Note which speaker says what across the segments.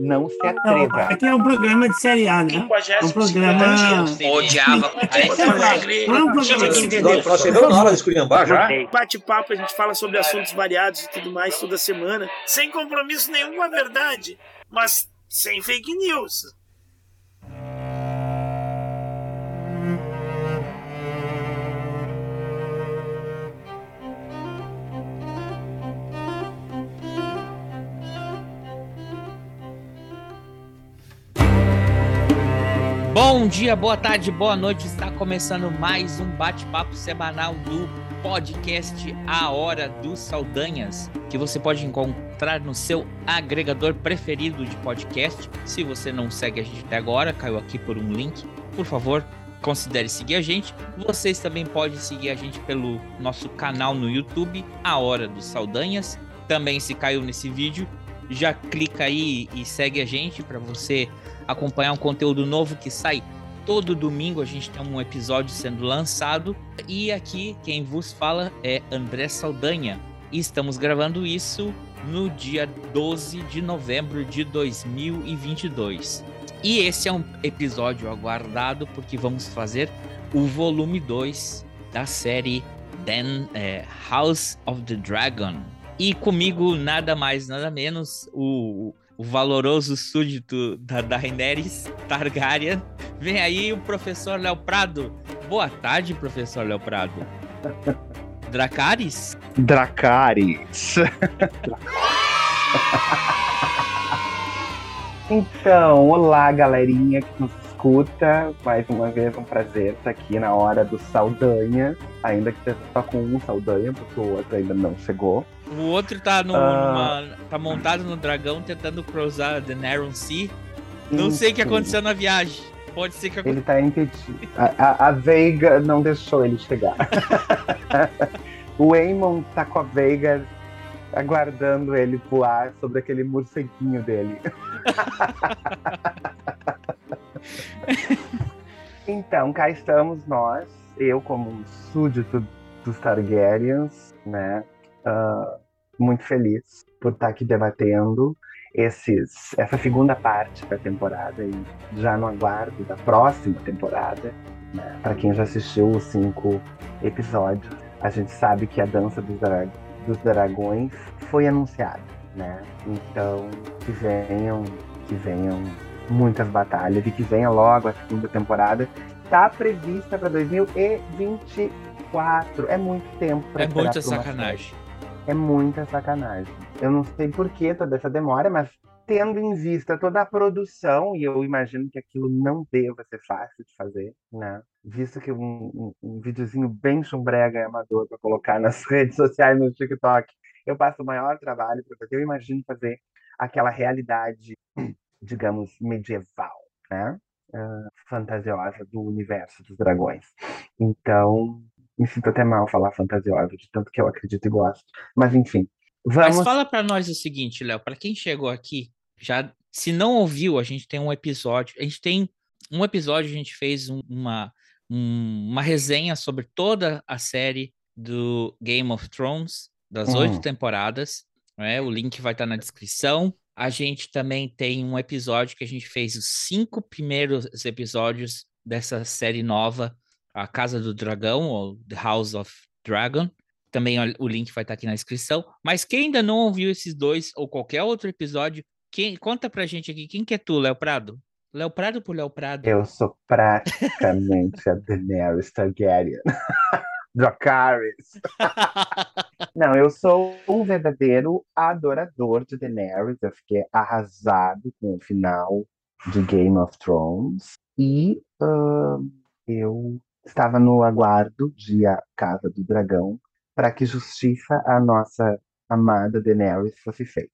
Speaker 1: não se atreva.
Speaker 2: Aqui é um programa de série A, né? É um programa.
Speaker 3: Odiava.
Speaker 4: Nós chegamos na hora de esculhambar já.
Speaker 5: Bate-papo, a gente fala sobre assuntos variados e tudo mais toda semana, sem compromisso nenhum com a verdade, mas sem fake news.
Speaker 3: Bom dia, boa tarde, boa noite. Está começando mais um bate-papo semanal do podcast A Hora dos Saldanhas, que você pode encontrar no seu agregador preferido de podcast. Se você não segue a gente até agora, caiu aqui por um link. Por favor, considere seguir a gente. Vocês também podem seguir a gente pelo nosso canal no YouTube, A Hora dos Saldanhas. Também se caiu nesse vídeo, já clica aí e segue a gente para você acompanhar um conteúdo novo que sai todo domingo. A gente tem um episódio sendo lançado. E aqui quem vos fala é André Saldanha. E estamos gravando isso no dia 12 de novembro de 2022. E esse é um episódio aguardado porque vamos fazer o volume 2 da série Then, é, House of the Dragon. E comigo, nada mais, nada menos, o, o valoroso súdito da Daenerys Targaryen. Vem aí o professor Léo Prado. Boa tarde, professor Léo Prado. Dracarys?
Speaker 1: Dracarys. então, olá, galerinha que nos escuta. Mais uma vez, um prazer estar aqui na hora do Saldanha. Ainda que esteja só com um Saldanha, porque o outro ainda não chegou.
Speaker 3: O outro tá, no, uh... numa, tá montado no dragão tentando cruzar the Narrow Sea. Não sei o que aconteceu na viagem. Pode ser que
Speaker 1: Ele tá impedido. A, a, a Veiga não deixou ele chegar. o Eamon tá com a Veiga aguardando ele voar sobre aquele morceguinho dele. então, cá estamos nós, eu como um súdito dos Targaryens, né? Uh, muito feliz por estar aqui debatendo esses, essa segunda parte da temporada e já no aguardo da próxima temporada. Né? Para quem já assistiu os cinco episódios, a gente sabe que a dança dos, dos dragões foi anunciada, né? Então que venham, que venham muitas batalhas e que venha logo a segunda temporada. Está prevista para 2024. É muito tempo para
Speaker 3: É muita sacanagem
Speaker 1: é muita sacanagem. Eu não sei por que toda essa demora, mas tendo em vista toda a produção, e eu imagino que aquilo não deva ser fácil de fazer, né? Visto que um, um, um videozinho bem chumbrega e amador para colocar nas redes sociais, no TikTok, eu passo o maior trabalho para fazer. Eu imagino fazer aquela realidade, digamos, medieval, né? Uh, fantasiosa do universo dos dragões. Então, me sinto até mal falar fantasiosa, de tanto que eu acredito e gosto. Mas enfim. Vamos...
Speaker 3: Mas fala para nós o seguinte, Léo, para quem chegou aqui, já se não ouviu, a gente tem um episódio, a gente tem um episódio, a gente fez um, uma, um, uma resenha sobre toda a série do Game of Thrones, das oito temporadas. Né? O link vai estar na descrição. A gente também tem um episódio que a gente fez os cinco primeiros episódios dessa série nova a Casa do Dragão, ou The House of Dragon. Também o link vai estar aqui na descrição. Mas quem ainda não ouviu esses dois ou qualquer outro episódio, quem, conta pra gente aqui, quem que é tu, Léo Prado? Léo Prado por Léo Prado?
Speaker 1: Eu sou praticamente a Daenerys Targaryen. Dracarys. Não, eu sou um verdadeiro adorador de Daenerys. Eu fiquei arrasado com o final de Game of Thrones. E uh, eu estava no aguardo de A Casa do Dragão para que justiça a nossa amada Daenerys fosse feita.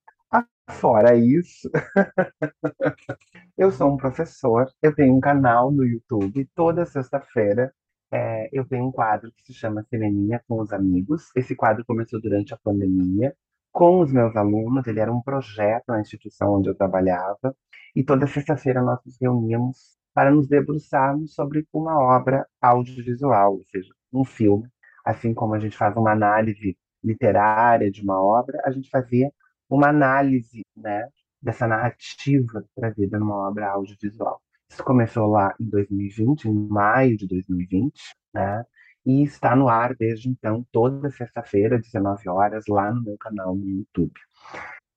Speaker 1: Fora isso, eu sou um professor, eu tenho um canal no YouTube, toda sexta-feira é, eu tenho um quadro que se chama Cineminha com os Amigos. Esse quadro começou durante a pandemia, com os meus alunos, ele era um projeto na instituição onde eu trabalhava, e toda sexta-feira nós nos reuníamos para nos debruçarmos sobre uma obra audiovisual, ou seja, um filme. Assim como a gente faz uma análise literária de uma obra, a gente fazia uma análise né, dessa narrativa trazida numa obra audiovisual. Isso começou lá em 2020, em maio de 2020, né? E está no ar desde então, toda sexta-feira, 19 horas, lá no meu canal no YouTube.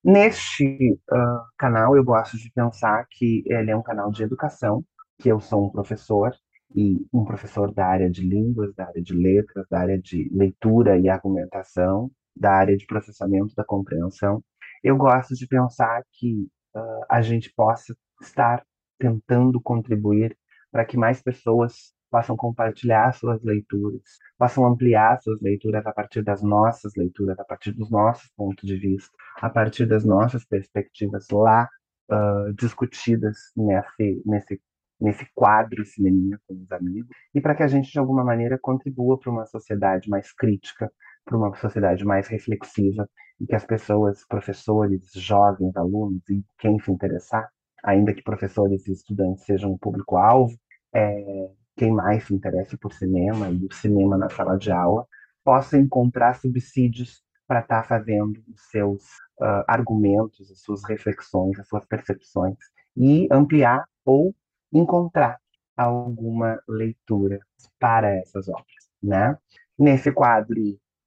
Speaker 1: Neste uh, canal, eu gosto de pensar que ele é um canal de educação, que eu sou um professor, e um professor da área de línguas, da área de letras, da área de leitura e argumentação, da área de processamento da compreensão. Eu gosto de pensar que uh, a gente possa estar tentando contribuir para que mais pessoas possam compartilhar suas leituras, possam ampliar suas leituras a partir das nossas leituras, a partir dos nossos pontos de vista, a partir das nossas perspectivas lá uh, discutidas nesse, nesse nesse quadro Cineminha com os amigos, e para que a gente, de alguma maneira, contribua para uma sociedade mais crítica, para uma sociedade mais reflexiva, e que as pessoas, professores, jovens, alunos e quem se interessar, ainda que professores e estudantes sejam o público-alvo, é, quem mais se interesse por cinema e o cinema na sala de aula, possa encontrar subsídios para estar tá fazendo os seus uh, argumentos, as suas reflexões, as suas percepções e ampliar ou encontrar alguma leitura para essas obras, né? Nesse quadro,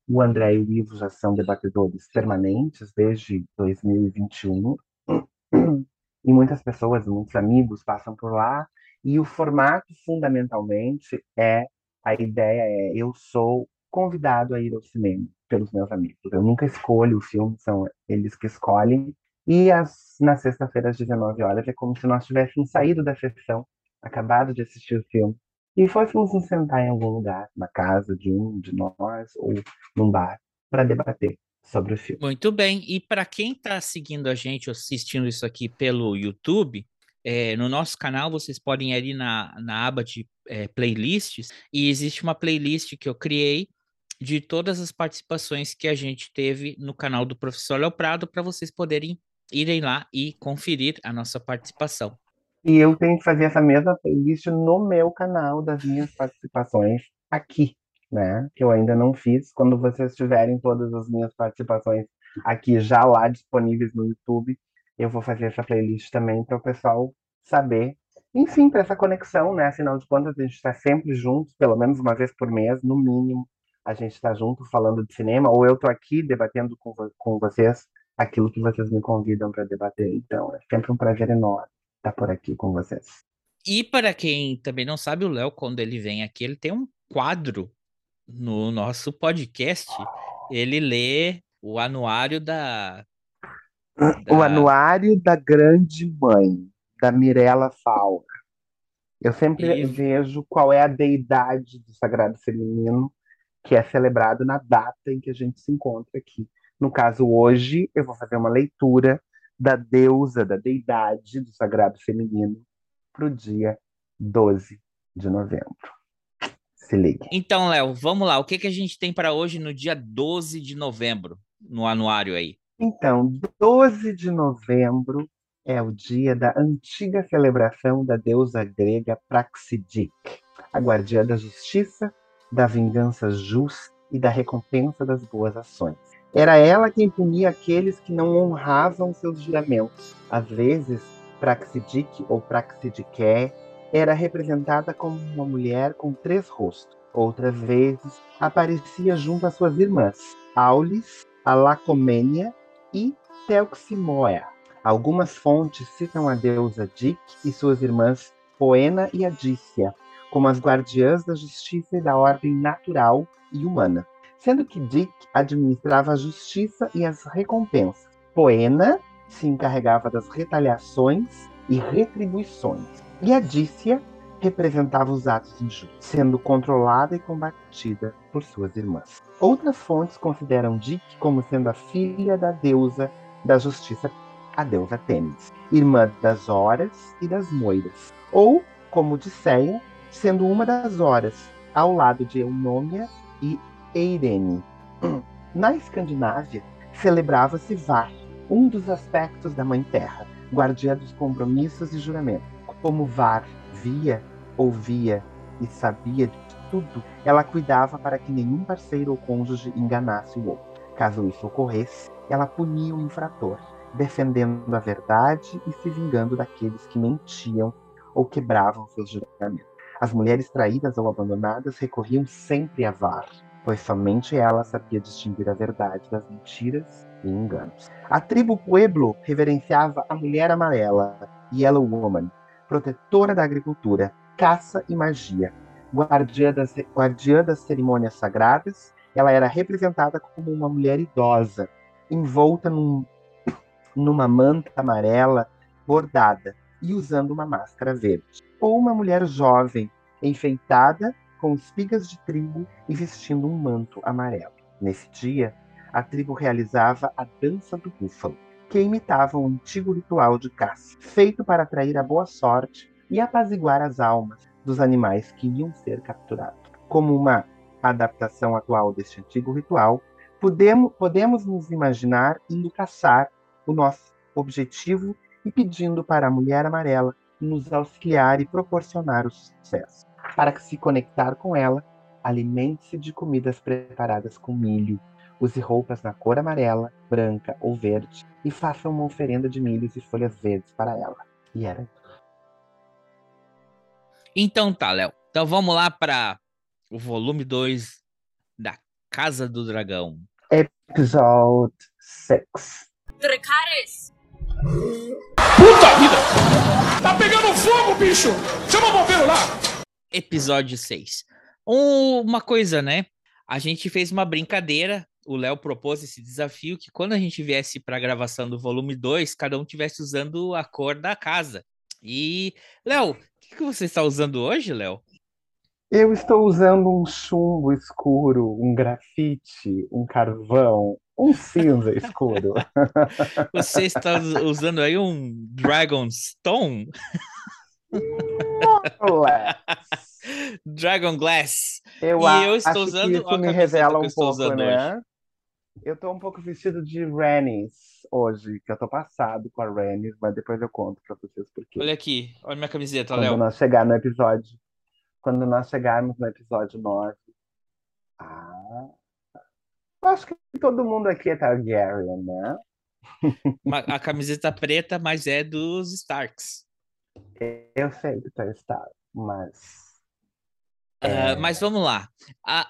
Speaker 1: o André e o Ivo já são debatedores permanentes desde 2021 e muitas pessoas, muitos amigos passam por lá. E o formato fundamentalmente é a ideia é eu sou convidado a ir ao cinema pelos meus amigos. Eu nunca escolho o filme, são eles que escolhem. E as, na sexta-feira, às 19 horas, é como se nós tivéssemos saído da sessão, acabado de assistir o filme, e fôssemos nos sentar em algum lugar, na casa de um de nós, ou num bar, para debater sobre o filme.
Speaker 3: Muito bem. E para quem está seguindo a gente, assistindo isso aqui pelo YouTube, é, no nosso canal vocês podem ir ali na, na aba de é, playlists, e existe uma playlist que eu criei de todas as participações que a gente teve no canal do Professor Léo Prado, para vocês poderem irem lá e conferir a nossa participação.
Speaker 1: E eu tenho que fazer essa mesma playlist no meu canal das minhas participações aqui, né? Que eu ainda não fiz. Quando vocês tiverem todas as minhas participações aqui já lá disponíveis no YouTube, eu vou fazer essa playlist também para o pessoal saber. Enfim, para essa conexão, né? Afinal de contas, a gente está sempre juntos, pelo menos uma vez por mês, no mínimo. A gente está junto falando de cinema, ou eu estou aqui debatendo com, com vocês aquilo que vocês me convidam para debater. Então, é sempre um prazer enorme estar por aqui com vocês.
Speaker 3: E para quem também não sabe, o Léo, quando ele vem aqui, ele tem um quadro no nosso podcast. Ele lê o anuário da.
Speaker 1: da... O anuário da Grande Mãe, da Mirella Faura. Eu sempre e... vejo qual é a deidade do Sagrado Feminino que é celebrado na data em que a gente se encontra aqui. No caso, hoje, eu vou fazer uma leitura da deusa, da deidade do sagrado feminino para o dia 12 de novembro. Se ligue.
Speaker 3: Então, Léo, vamos lá. O que, que a gente tem para hoje no dia 12 de novembro, no anuário aí?
Speaker 1: Então, 12 de novembro é o dia da antiga celebração da deusa grega Praxidike, a guardiã da justiça, da vingança justa e da recompensa das boas ações. Era ela quem punia aqueles que não honravam seus juramentos. Às vezes, Praxidique ou Praxidique era representada como uma mulher com três rostos. Outras vezes, aparecia junto às suas irmãs, Aulis, Alacomênia e Teuximoea. Algumas fontes citam a deusa Dic e suas irmãs Poena e Adícia como as guardiãs da justiça e da ordem natural e humana sendo que Dick administrava a justiça e as recompensas. Poena se encarregava das retaliações e retribuições, e a Dícia representava os atos injustos, sendo controlada e combatida por suas irmãs. Outras fontes consideram Dick como sendo a filha da deusa da justiça, a deusa Tênis, irmã das Horas e das Moiras, ou, como Odisseia, sendo uma das Horas, ao lado de Eunômia e Eirene. Na Escandinávia, celebrava-se Var, um dos aspectos da Mãe Terra, guardiã dos compromissos e juramentos. Como Var via, ouvia e sabia de tudo, ela cuidava para que nenhum parceiro ou cônjuge enganasse o outro. Caso isso ocorresse, ela punia o infrator, defendendo a verdade e se vingando daqueles que mentiam ou quebravam seus juramentos. As mulheres traídas ou abandonadas recorriam sempre a Var, pois somente ela sabia distinguir a verdade das mentiras e enganos. A tribo Pueblo reverenciava a mulher amarela, Yellow Woman, protetora da agricultura, caça e magia, guardiã das, guardiã das cerimônias sagradas. Ela era representada como uma mulher idosa, envolta num, numa manta amarela bordada e usando uma máscara verde. Ou uma mulher jovem, enfeitada com espigas de trigo e vestindo um manto amarelo. Nesse dia, a tribo realizava a dança do búfalo, que imitava um antigo ritual de caça, feito para atrair a boa sorte e apaziguar as almas dos animais que iam ser capturados. Como uma adaptação atual deste antigo ritual, podemos, podemos nos imaginar indo caçar o nosso objetivo e pedindo para a mulher amarela nos auxiliar e proporcionar o sucesso. Para se conectar com ela, alimente-se de comidas preparadas com milho, use roupas na cor amarela, branca ou verde e faça uma oferenda de milhos e folhas verdes para ela. E era
Speaker 3: então tá, Léo. Então vamos lá para o volume 2 da Casa do Dragão.
Speaker 1: Episódio 6. Dracarys!
Speaker 6: Puta vida! Tá pegando fogo, bicho! Chama o bombeiro lá!
Speaker 3: Episódio 6. Um, uma coisa, né? A gente fez uma brincadeira. O Léo propôs esse desafio que quando a gente viesse para a gravação do volume 2, cada um tivesse usando a cor da casa. E, Léo, que, que você está usando hoje, Léo?
Speaker 1: Eu estou usando um chumbo escuro, um grafite, um carvão, um cinza escuro.
Speaker 3: Você está usando aí um Dragon Stone? Dragon Glass.
Speaker 1: Eu e eu estou usando que isso me revela um pouco, né? Hoje. Eu estou um pouco vestido de Rennies hoje, que eu tô passado com a Rennie, mas depois eu conto pra vocês por quê.
Speaker 3: Olha aqui, olha minha camiseta,
Speaker 1: Quando
Speaker 3: Léo.
Speaker 1: nós chegar no episódio. Quando nós chegarmos no episódio 9. Ah. Acho que todo mundo aqui é Targaryen, né?
Speaker 3: A camiseta preta, mas é dos Starks.
Speaker 1: Eu sei que tu é Stark, mas.
Speaker 3: Uh, mas vamos lá. A,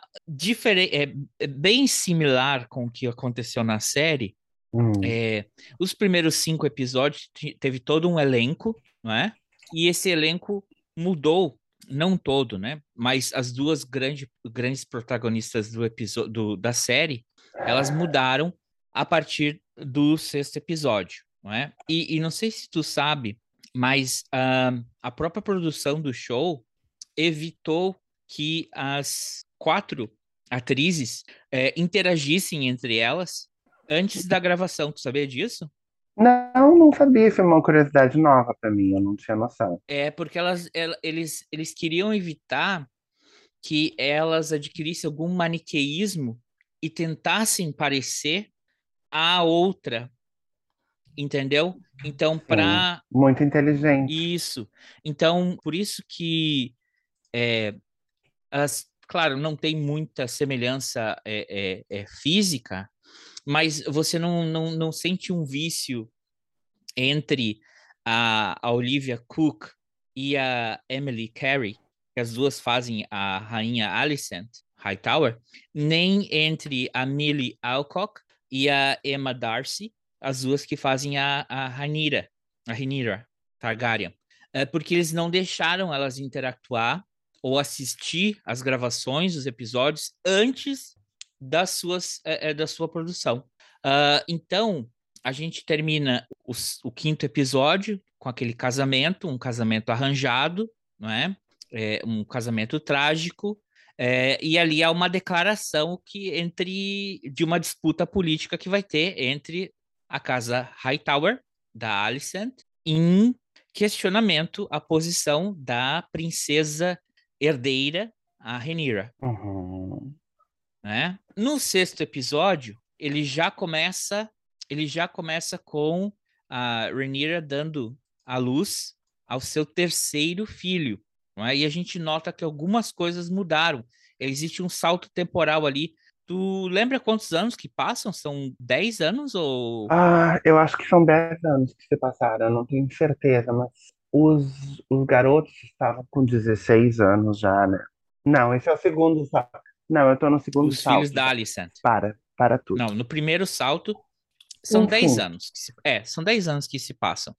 Speaker 3: é, é, bem similar com o que aconteceu na série,
Speaker 1: Hum.
Speaker 3: É, os primeiros cinco episódios teve todo um elenco, não é? E esse elenco mudou, não todo, né? Mas as duas grande, grandes protagonistas do episódio da série, elas mudaram a partir do sexto episódio, não é? E, e não sei se tu sabe, mas uh, a própria produção do show evitou que as quatro atrizes é, interagissem entre elas antes da gravação. Tu sabia disso?
Speaker 1: Não, não sabia. Foi uma curiosidade nova para mim. Eu não tinha noção.
Speaker 3: É porque elas, eles, eles queriam evitar que elas adquirissem algum maniqueísmo e tentassem parecer a outra. Entendeu? Então, para.
Speaker 1: Muito inteligente.
Speaker 3: Isso. Então, por isso que. É, as, claro, não tem muita semelhança é, é, é física, mas você não, não, não sente um vício entre a, a Olivia Cook e a Emily Carey, que as duas fazem a rainha Alicent Hightower, nem entre a Millie Alcock e a Emma Darcy, as duas que fazem a, a a Rhaenyra Targaryen, é porque eles não deixaram elas interactuar ou assistir as gravações dos episódios antes das suas, é, é, da sua produção. Uh, então, a gente termina os, o quinto episódio com aquele casamento, um casamento arranjado, não é? é um casamento trágico, é, e ali há uma declaração que entre de uma disputa política que vai ter entre a casa Hightower da Alicent em questionamento à posição da princesa herdeira, a Renira.
Speaker 1: Uhum.
Speaker 3: Né? No sexto episódio, ele já começa, ele já começa com a Rhaenyra dando a luz ao seu terceiro filho, é? E a gente nota que algumas coisas mudaram. Existe um salto temporal ali Tu lembra quantos anos que passam? São 10 anos ou.
Speaker 1: Ah, eu acho que são 10 anos que se passaram, eu não tenho certeza, mas os, os garotos estavam com 16 anos já, né? Não, esse é o segundo salto. Não, eu tô no segundo
Speaker 3: Os
Speaker 1: salto.
Speaker 3: filhos da Alicent.
Speaker 1: Para, para tudo.
Speaker 3: Não, no primeiro salto são
Speaker 1: Enfim.
Speaker 3: 10 anos. Que se... É, são 10 anos que se passam.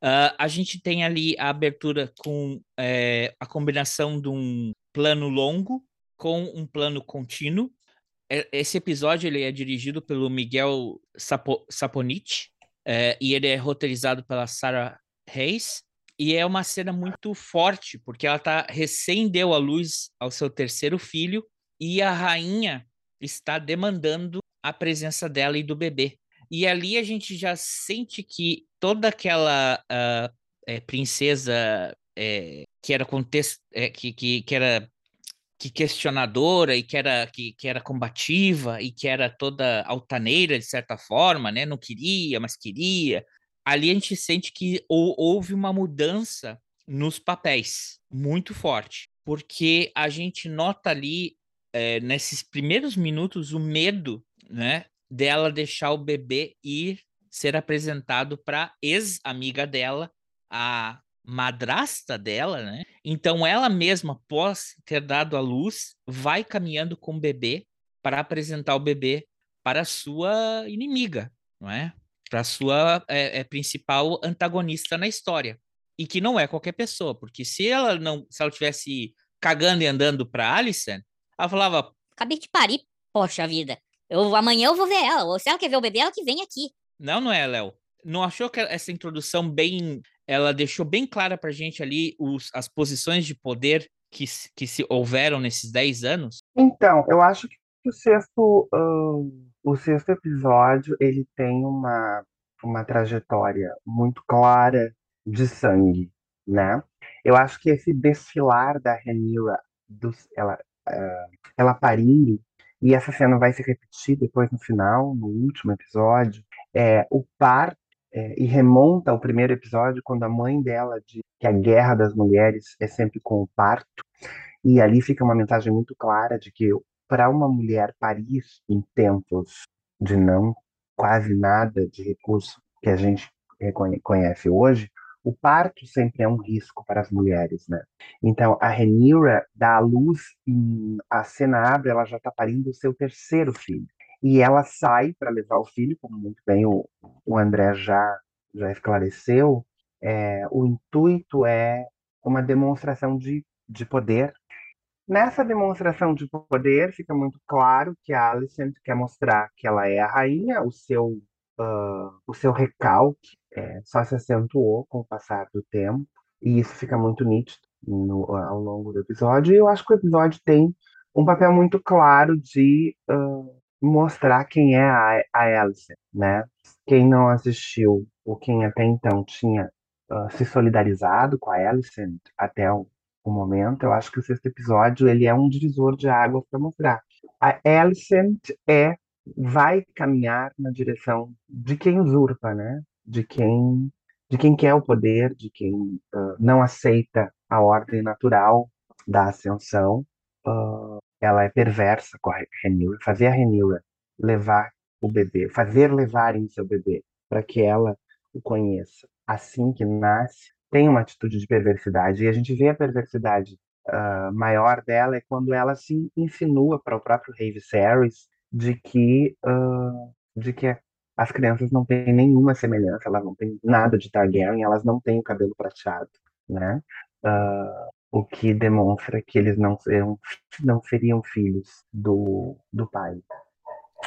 Speaker 3: Ah, a gente tem ali a abertura com é, a combinação de um plano longo com um plano contínuo. É- Esse episódio ele é dirigido pelo Miguel Sapo, é, e ele é roteirizado pela Sarah Hayes. E é uma cena muito forte, porque ela tá recém deu à luz ao seu terceiro filho e a rainha está demandando a presença dela e do bebê. E ali a gente já sente que toda aquela ah, eh, princesa eh, que era contes- eh, que, que, que era que questionadora e que era que, que era combativa e que era toda altaneira de certa forma, né? Não queria, mas queria. Ali a gente sente que hou- houve uma mudança nos papéis muito forte, porque a gente nota ali eh, nesses primeiros minutos o medo, né, dela deixar o bebê ir ser apresentado para ex-amiga dela, a madrasta dela, né? Então ela mesma, após ter dado à luz, vai caminhando com o bebê para apresentar o bebê para a sua inimiga, não é? Para a sua é, é, principal antagonista na história. E que não é qualquer pessoa, porque se ela não, se ela tivesse cagando e andando para Alison, ela falava,
Speaker 7: Acabei de parir, poxa vida. Eu, amanhã eu vou ver ela. Ou se ela quer ver o bebê, ela que vem aqui.
Speaker 3: Não, não é, Léo. Não achou que essa introdução bem. Ela deixou bem clara pra gente ali os, as posições de poder que, se- que se houveram nesses 10 anos?
Speaker 1: Então, eu acho que o sexto, ahn, o sexto episódio, ele tem uma, uma trajetória muito clara de sangue, né? Eu acho que esse desfilar da Rhaenyra, dos, ela, ah, ela parindo, e essa cena vai se repetir depois no final, no último episódio, é o parto, é, e remonta ao primeiro episódio, quando a mãe dela diz que a guerra das mulheres é sempre com o parto, e ali fica uma mensagem muito clara de que para uma mulher parir em tempos de não quase nada de recurso que a gente conhece hoje, o parto sempre é um risco para as mulheres, né? Então a Rhaenyra dá à luz, em, a cena abre, ela já está parindo o seu terceiro filho. E ela sai para levar o filho, como muito bem o, o André já, já esclareceu. É, o intuito é uma demonstração de, de poder Nessa demonstração de poder, fica muito claro que a Alicent quer mostrar que ela é a rainha, o seu, ah, o seu recalque eh, só se acentuou com o passar do tempo, e isso fica muito nítido no- ao longo do episódio. E eu acho que o episódio tem um papel muito claro de ah, mostrar quem é a, a Alicent, né? Quem não assistiu, ou quem até então tinha ah, se solidarizado com a Alicent até o o momento, eu acho que o sexto episódio ele é um divisor de águas para mostrar. A Alicent é vai caminhar na direção de quem usurpa, né? De quem de quem quer o poder, de quem ah, não aceita a ordem natural da ascensão. Ah, ela é perversa com a Rhaenyra, fazer a Rhaenyra levar o bebê, fazer levarem seu bebê para que ela o conheça assim que nasce tem uma atitude de perversidade. E a gente vê a perversidade ah, maior dela é quando ela se insinua para o próprio rei Viserys de que, ah, de que as crianças não têm nenhuma semelhança, elas não têm nada de Targaryen, elas não têm o cabelo prateado, né? Ah, o que demonstra que eles não, serão, não seriam filhos do, do pai.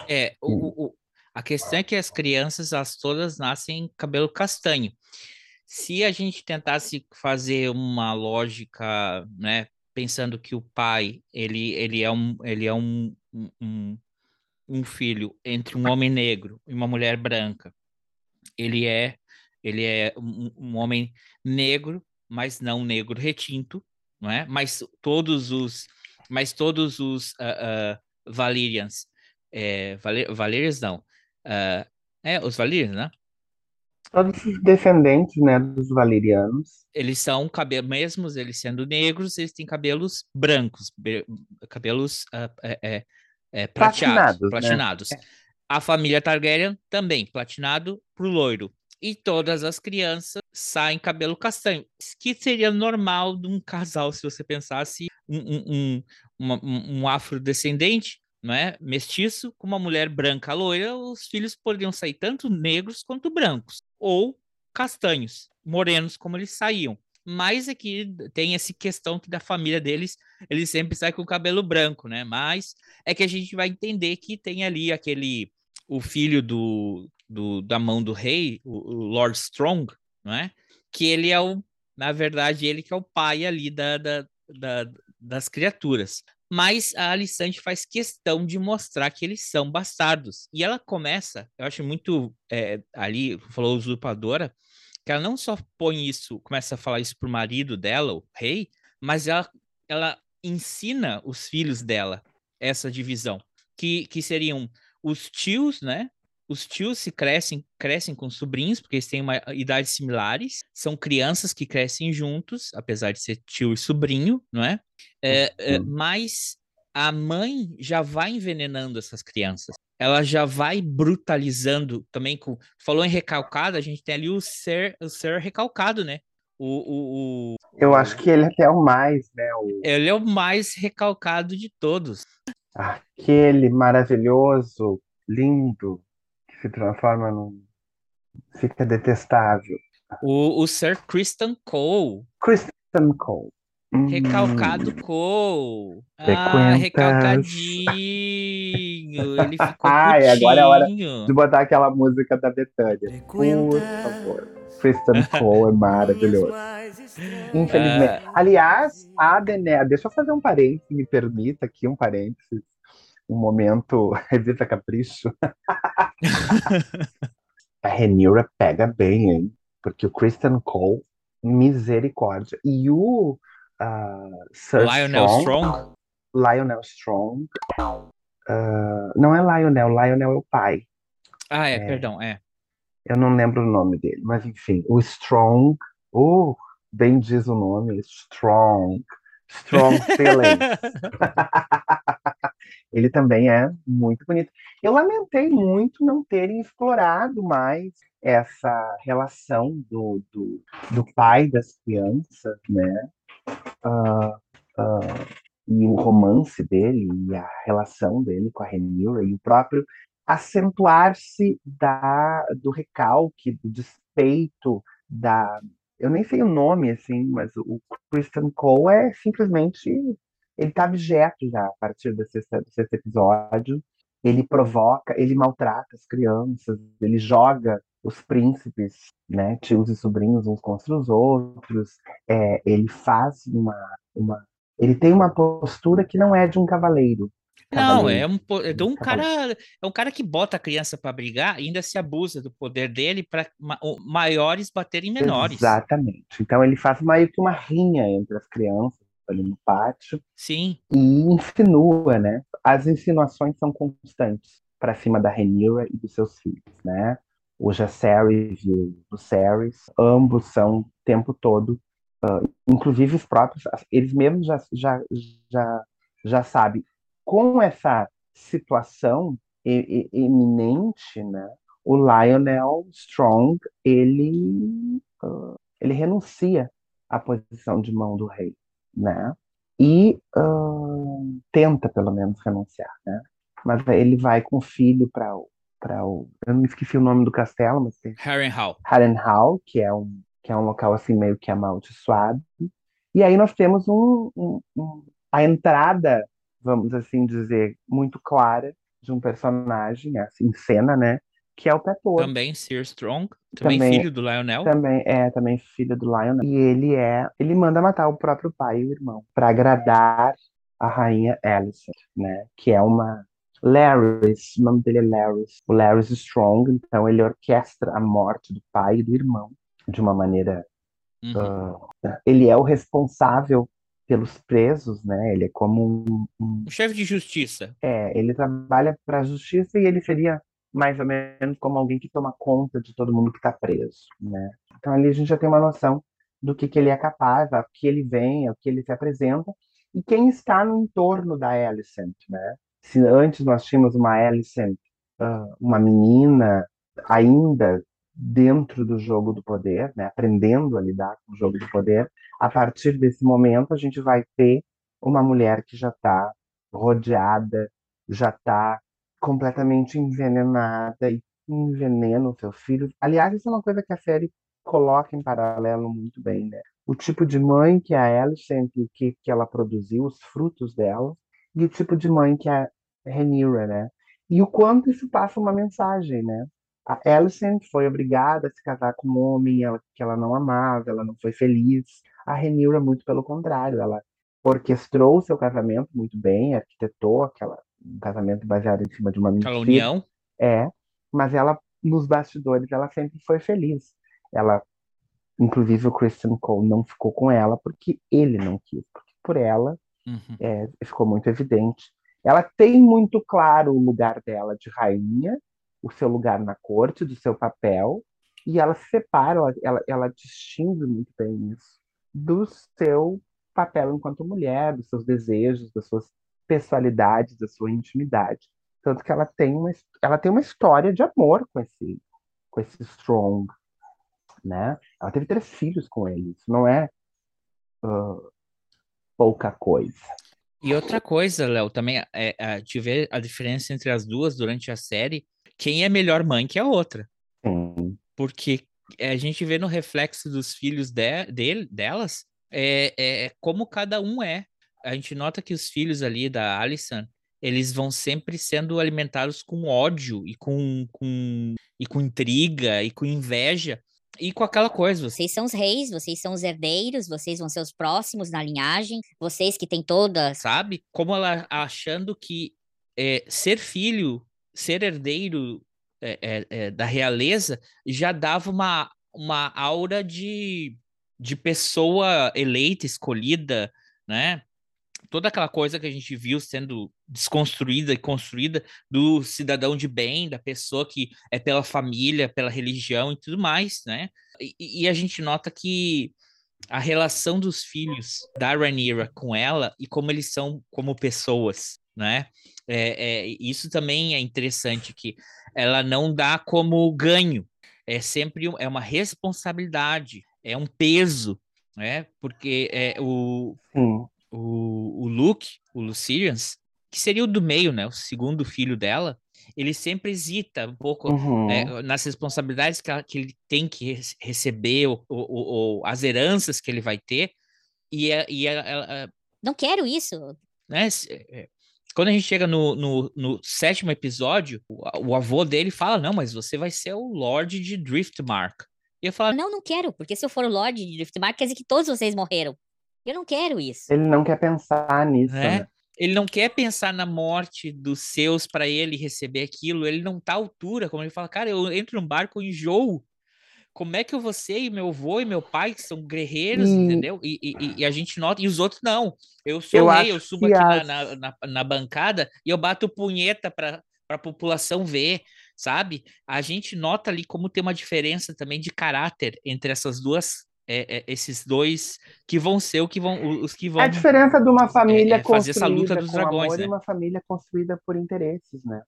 Speaker 3: É, o- o- a questão é que as crianças, elas todas nascem cabelo castanho. Se a gente tentasse fazer uma lógica, né, pensando que o pai, ele, ele é um, ele é um, um- um, filho entre um homem negro e uma mulher branca, ele é, ele é um, um homem negro, mas não negro retinto, não é? Mas todos os, mas todos os ah, ah, Valyrians, é, Valer, Valyrians não, ah, é, os Valyrians, né?
Speaker 1: Todos os descendentes né, dos valerianos
Speaker 3: Eles são cabelos, mesmo eles sendo negros, eles têm cabelos brancos, be- cabelos ah, é, é, prateados,
Speaker 1: Platinados, né?
Speaker 3: platinados. A família Targaryen também, platinado pro loiro. E todas as crianças saem cabelo castanho, que seria normal de um casal, se você pensasse um, um, um, um- um afrodescendente, não é? Mestiço, com uma mulher branca loira, os filhos poderiam sair tanto negros quanto brancos, ou castanhos, morenos, como eles saíam. Mas aqui tem essa questão que da família deles, eles sempre saem com o cabelo branco, né? Mas é que a gente vai entender que tem ali aquele o filho do, do da mão do rei, o, o Lord Strong, não é? Que ele é o, na verdade, ele que é o pai ali da, da, da- das criaturas. Mas a Alicante faz questão de mostrar que eles são bastardos. E ela começa, eu acho muito é, ali, falou usurpadora, que ela não só põe isso, começa a falar isso pro marido dela, o rei, mas ela, ela ensina os filhos dela essa divisão, que, que seriam os tios, né? Os tios se crescem, crescem com os sobrinhos, porque eles têm uma idade similares, são crianças que crescem juntos, apesar de ser tio e sobrinho, não é? É, é, mas a mãe já vai envenenando essas crianças. Ela já vai brutalizando também com. Falou em recalcado, a gente tem ali o ser, o ser recalcado, né? O, o, o-
Speaker 1: Eu acho que ele até é o mais, né? O,
Speaker 3: ele é o mais recalcado de todos.
Speaker 1: aquele maravilhoso, lindo, se transforma num. Fica detestável.
Speaker 3: O, o Sir Kristen Cole,
Speaker 1: Kristen Cole. Hum,
Speaker 3: recalcado Cole. Ah, recalcadinho. Ele ficou
Speaker 1: Ai, agora é hora de botar aquela música da Betânia. Por favor. Kristen Cole é maravilhoso. Infelizmente. Aliás, a Daenerys, deixa eu fazer um parênteses, me permita aqui um parênteses. Um momento, revista capricho. a Rhaenyra pega bem, hein? Porque o Kristen Cole, misericórdia. E o ah, Sir
Speaker 3: Lionel
Speaker 1: Strong,
Speaker 3: Strong.
Speaker 1: Lionel Strong. ah, não é Lionel, Lionel é o pai.
Speaker 3: Ah, é,
Speaker 1: É.
Speaker 3: perdão, é.
Speaker 1: Eu não lembro o nome dele, mas enfim, o Strong, oh, bem diz o nome, Strong, Strong Feelings. Ele também é muito bonito. Eu lamentei muito não terem explorado mais essa relação do, do, do pai das crianças, né? Ah, ah, e o romance dele, e a relação dele com a Rhaenyra, e o próprio acentuar-se da, do recalque, do despeito, da. Eu nem sei o nome, assim, mas o Christian Cole é simplesmente. Ele tá abjeto já a partir desse, sexto- desse episódio. Ele provoca, ele maltrata as crianças, ele joga os príncipes, né, tios e sobrinhos uns contra os outros. É, ele faz uma, uma. Ele tem uma postura que não é de um cavaleiro.
Speaker 3: Não, é um, é um cara, é um cara que bota a criança pra brigar e ainda se abusa do poder dele para maiores baterem menores.
Speaker 1: Exatamente. Então ele faz meio que uma rinha entre as crianças ali no pátio
Speaker 3: Sim,
Speaker 1: e insinua, né? As insinuações são constantes para cima da Rhaenyra e dos seus filhos, né? O Jacaerys e o Viserys, ambos são o tempo todo, ah, inclusive os próprios, eles mesmos já, já, já, já sabem, com essa situação eminente, né? O Lionel Strong, ele, ah, ele renuncia à posição de mão do rei, né? E ah, tenta, pelo menos, renunciar, né? Mas ele vai com o filho para o, para o... Eu não esqueci o nome do castelo, mas
Speaker 3: Harrenhal.
Speaker 1: Harrenhal, que é um, que é um local assim meio que amaldiçoado. E aí nós temos um, um- um- a entrada, vamos assim dizer, muito clara de um personagem, assim, em cena, né? Que é o Petor.
Speaker 3: Também Sir Strong, também,
Speaker 1: Também-
Speaker 3: filho do Lionel.
Speaker 1: Também é também filho do Lionel. E ele é, ele manda matar o próprio pai e o irmão para agradar a rainha Alicent, né? Que é uma Larys, o nome dele é Larys, o Larys Strong, então ele orquestra a morte do pai e do irmão de uma maneira
Speaker 3: Uhum.
Speaker 1: ah, ele é o responsável pelos presos, né? Ele é como um, um-
Speaker 3: O chefe de justiça.
Speaker 1: é, ele trabalha para a justiça e ele seria mais ou menos como alguém que toma conta de todo mundo que está preso, né? Então ali a gente já tem uma noção do que, que ele é capaz, a que ele vem, ao que ele se apresenta e quem está no entorno da Alicent, né? se antes nós tínhamos uma Alicent, uma menina ainda dentro do jogo do poder, né, aprendendo a lidar com o jogo do poder, a partir desse momento a gente vai ter uma mulher que já está rodeada, já está completamente envenenada e envenena o seu filho. Aliás, isso é uma coisa que a série coloca em paralelo muito bem, né? O tipo de mãe que a Alicent e o que, que ela produziu, os frutos dela, e o tipo de mãe que a Rhaenyra, né? E o quanto isso passa uma mensagem, né? A Alicent foi obrigada a se casar com um homem que ela não amava, ela não foi feliz. A Rhaenyra, muito pelo contrário, ela orquestrou o seu casamento muito bem, arquitetou aquela, um casamento baseado em cima de uma mentira.
Speaker 3: Aquela união?
Speaker 1: É, mas ela, nos bastidores, ela sempre foi feliz. Ela, inclusive o Christian Cole não ficou com ela porque ele não quis, porque por ela uhum. é, ficou muito evidente. Ela tem muito claro o lugar dela de rainha, o seu lugar na corte, do seu papel, e ela separa, ela, ela, ela distingue muito bem isso do seu papel enquanto mulher, dos seus desejos, das suas pessoalidades, da sua intimidade. Tanto que ela tem uma, ela tem uma história de amor com esse, com esse Strong, né? Ela teve três filhos com ele. Isso não é uh, pouca coisa.
Speaker 3: E outra coisa, Léo, também é, é, de ver a diferença entre as duas durante a série, quem é melhor mãe que a outra.
Speaker 1: Sim.
Speaker 3: Porque a gente vê no reflexo dos filhos de, de, delas é, é, como cada um é. A gente nota que os filhos ali da Alison, eles vão sempre sendo alimentados com ódio e com, com, e com intriga e com inveja e com aquela coisa.
Speaker 7: Vocês são os reis, vocês são os herdeiros, vocês vão ser os próximos na linhagem, vocês que têm toda.
Speaker 3: Sabe? Como ela achando que é, ser filho, ser herdeiro é, é, é da realeza já dava uma, uma aura de, de pessoa eleita, escolhida, né? toda aquela coisa que a gente viu sendo desconstruída e construída do cidadão de bem, da pessoa que é pela família, pela religião e tudo mais, né? E, e a gente nota que a relação dos filhos da Rhaenyra com ela e como eles são como pessoas, né? É, é, isso também é interessante que ela não dá como ganho, é sempre é uma responsabilidade, é um peso, né? Porque é o, o, o Luke, o Lucilians, que seria o do meio, né? O segundo filho dela, ele sempre hesita um pouco uhum. é, nas responsabilidades que, ela, que, ele tem que receber, ou, ou, ou, as heranças que ele vai ter. E, a, e a, ela,
Speaker 7: Não quero isso.
Speaker 3: Né? Quando a gente chega no, no, no sétimo episódio, o, o, avô dele fala: Não, mas você vai ser o Lorde de Driftmark. E eu falo:
Speaker 7: Não, não quero, porque se eu for o Lorde de Driftmark, quer dizer que todos vocês morreram. Eu não quero isso.
Speaker 1: Ele não quer pensar nisso,
Speaker 3: é?
Speaker 1: né?
Speaker 3: Ele não quer pensar na morte dos seus para ele receber aquilo. Ele não tá à altura, como ele fala, cara, eu entro num barco e enjoo. Como é que ser e meu avô e meu pai, que são guerreiros, entendeu? E, e, e, a gente nota, e os outros não. Eu sou eu rei, eu subo aqui na, na, na, na, bancada e eu bato punheta para a população ver, sabe? A gente nota ali como tem uma diferença também de caráter entre essas duas é, é, esses dois que vão ser o que vão, os que vão.
Speaker 1: A diferença de uma família
Speaker 3: é, é fazer essa luta dos dragões, né?
Speaker 1: e uma família construída por interesses, né?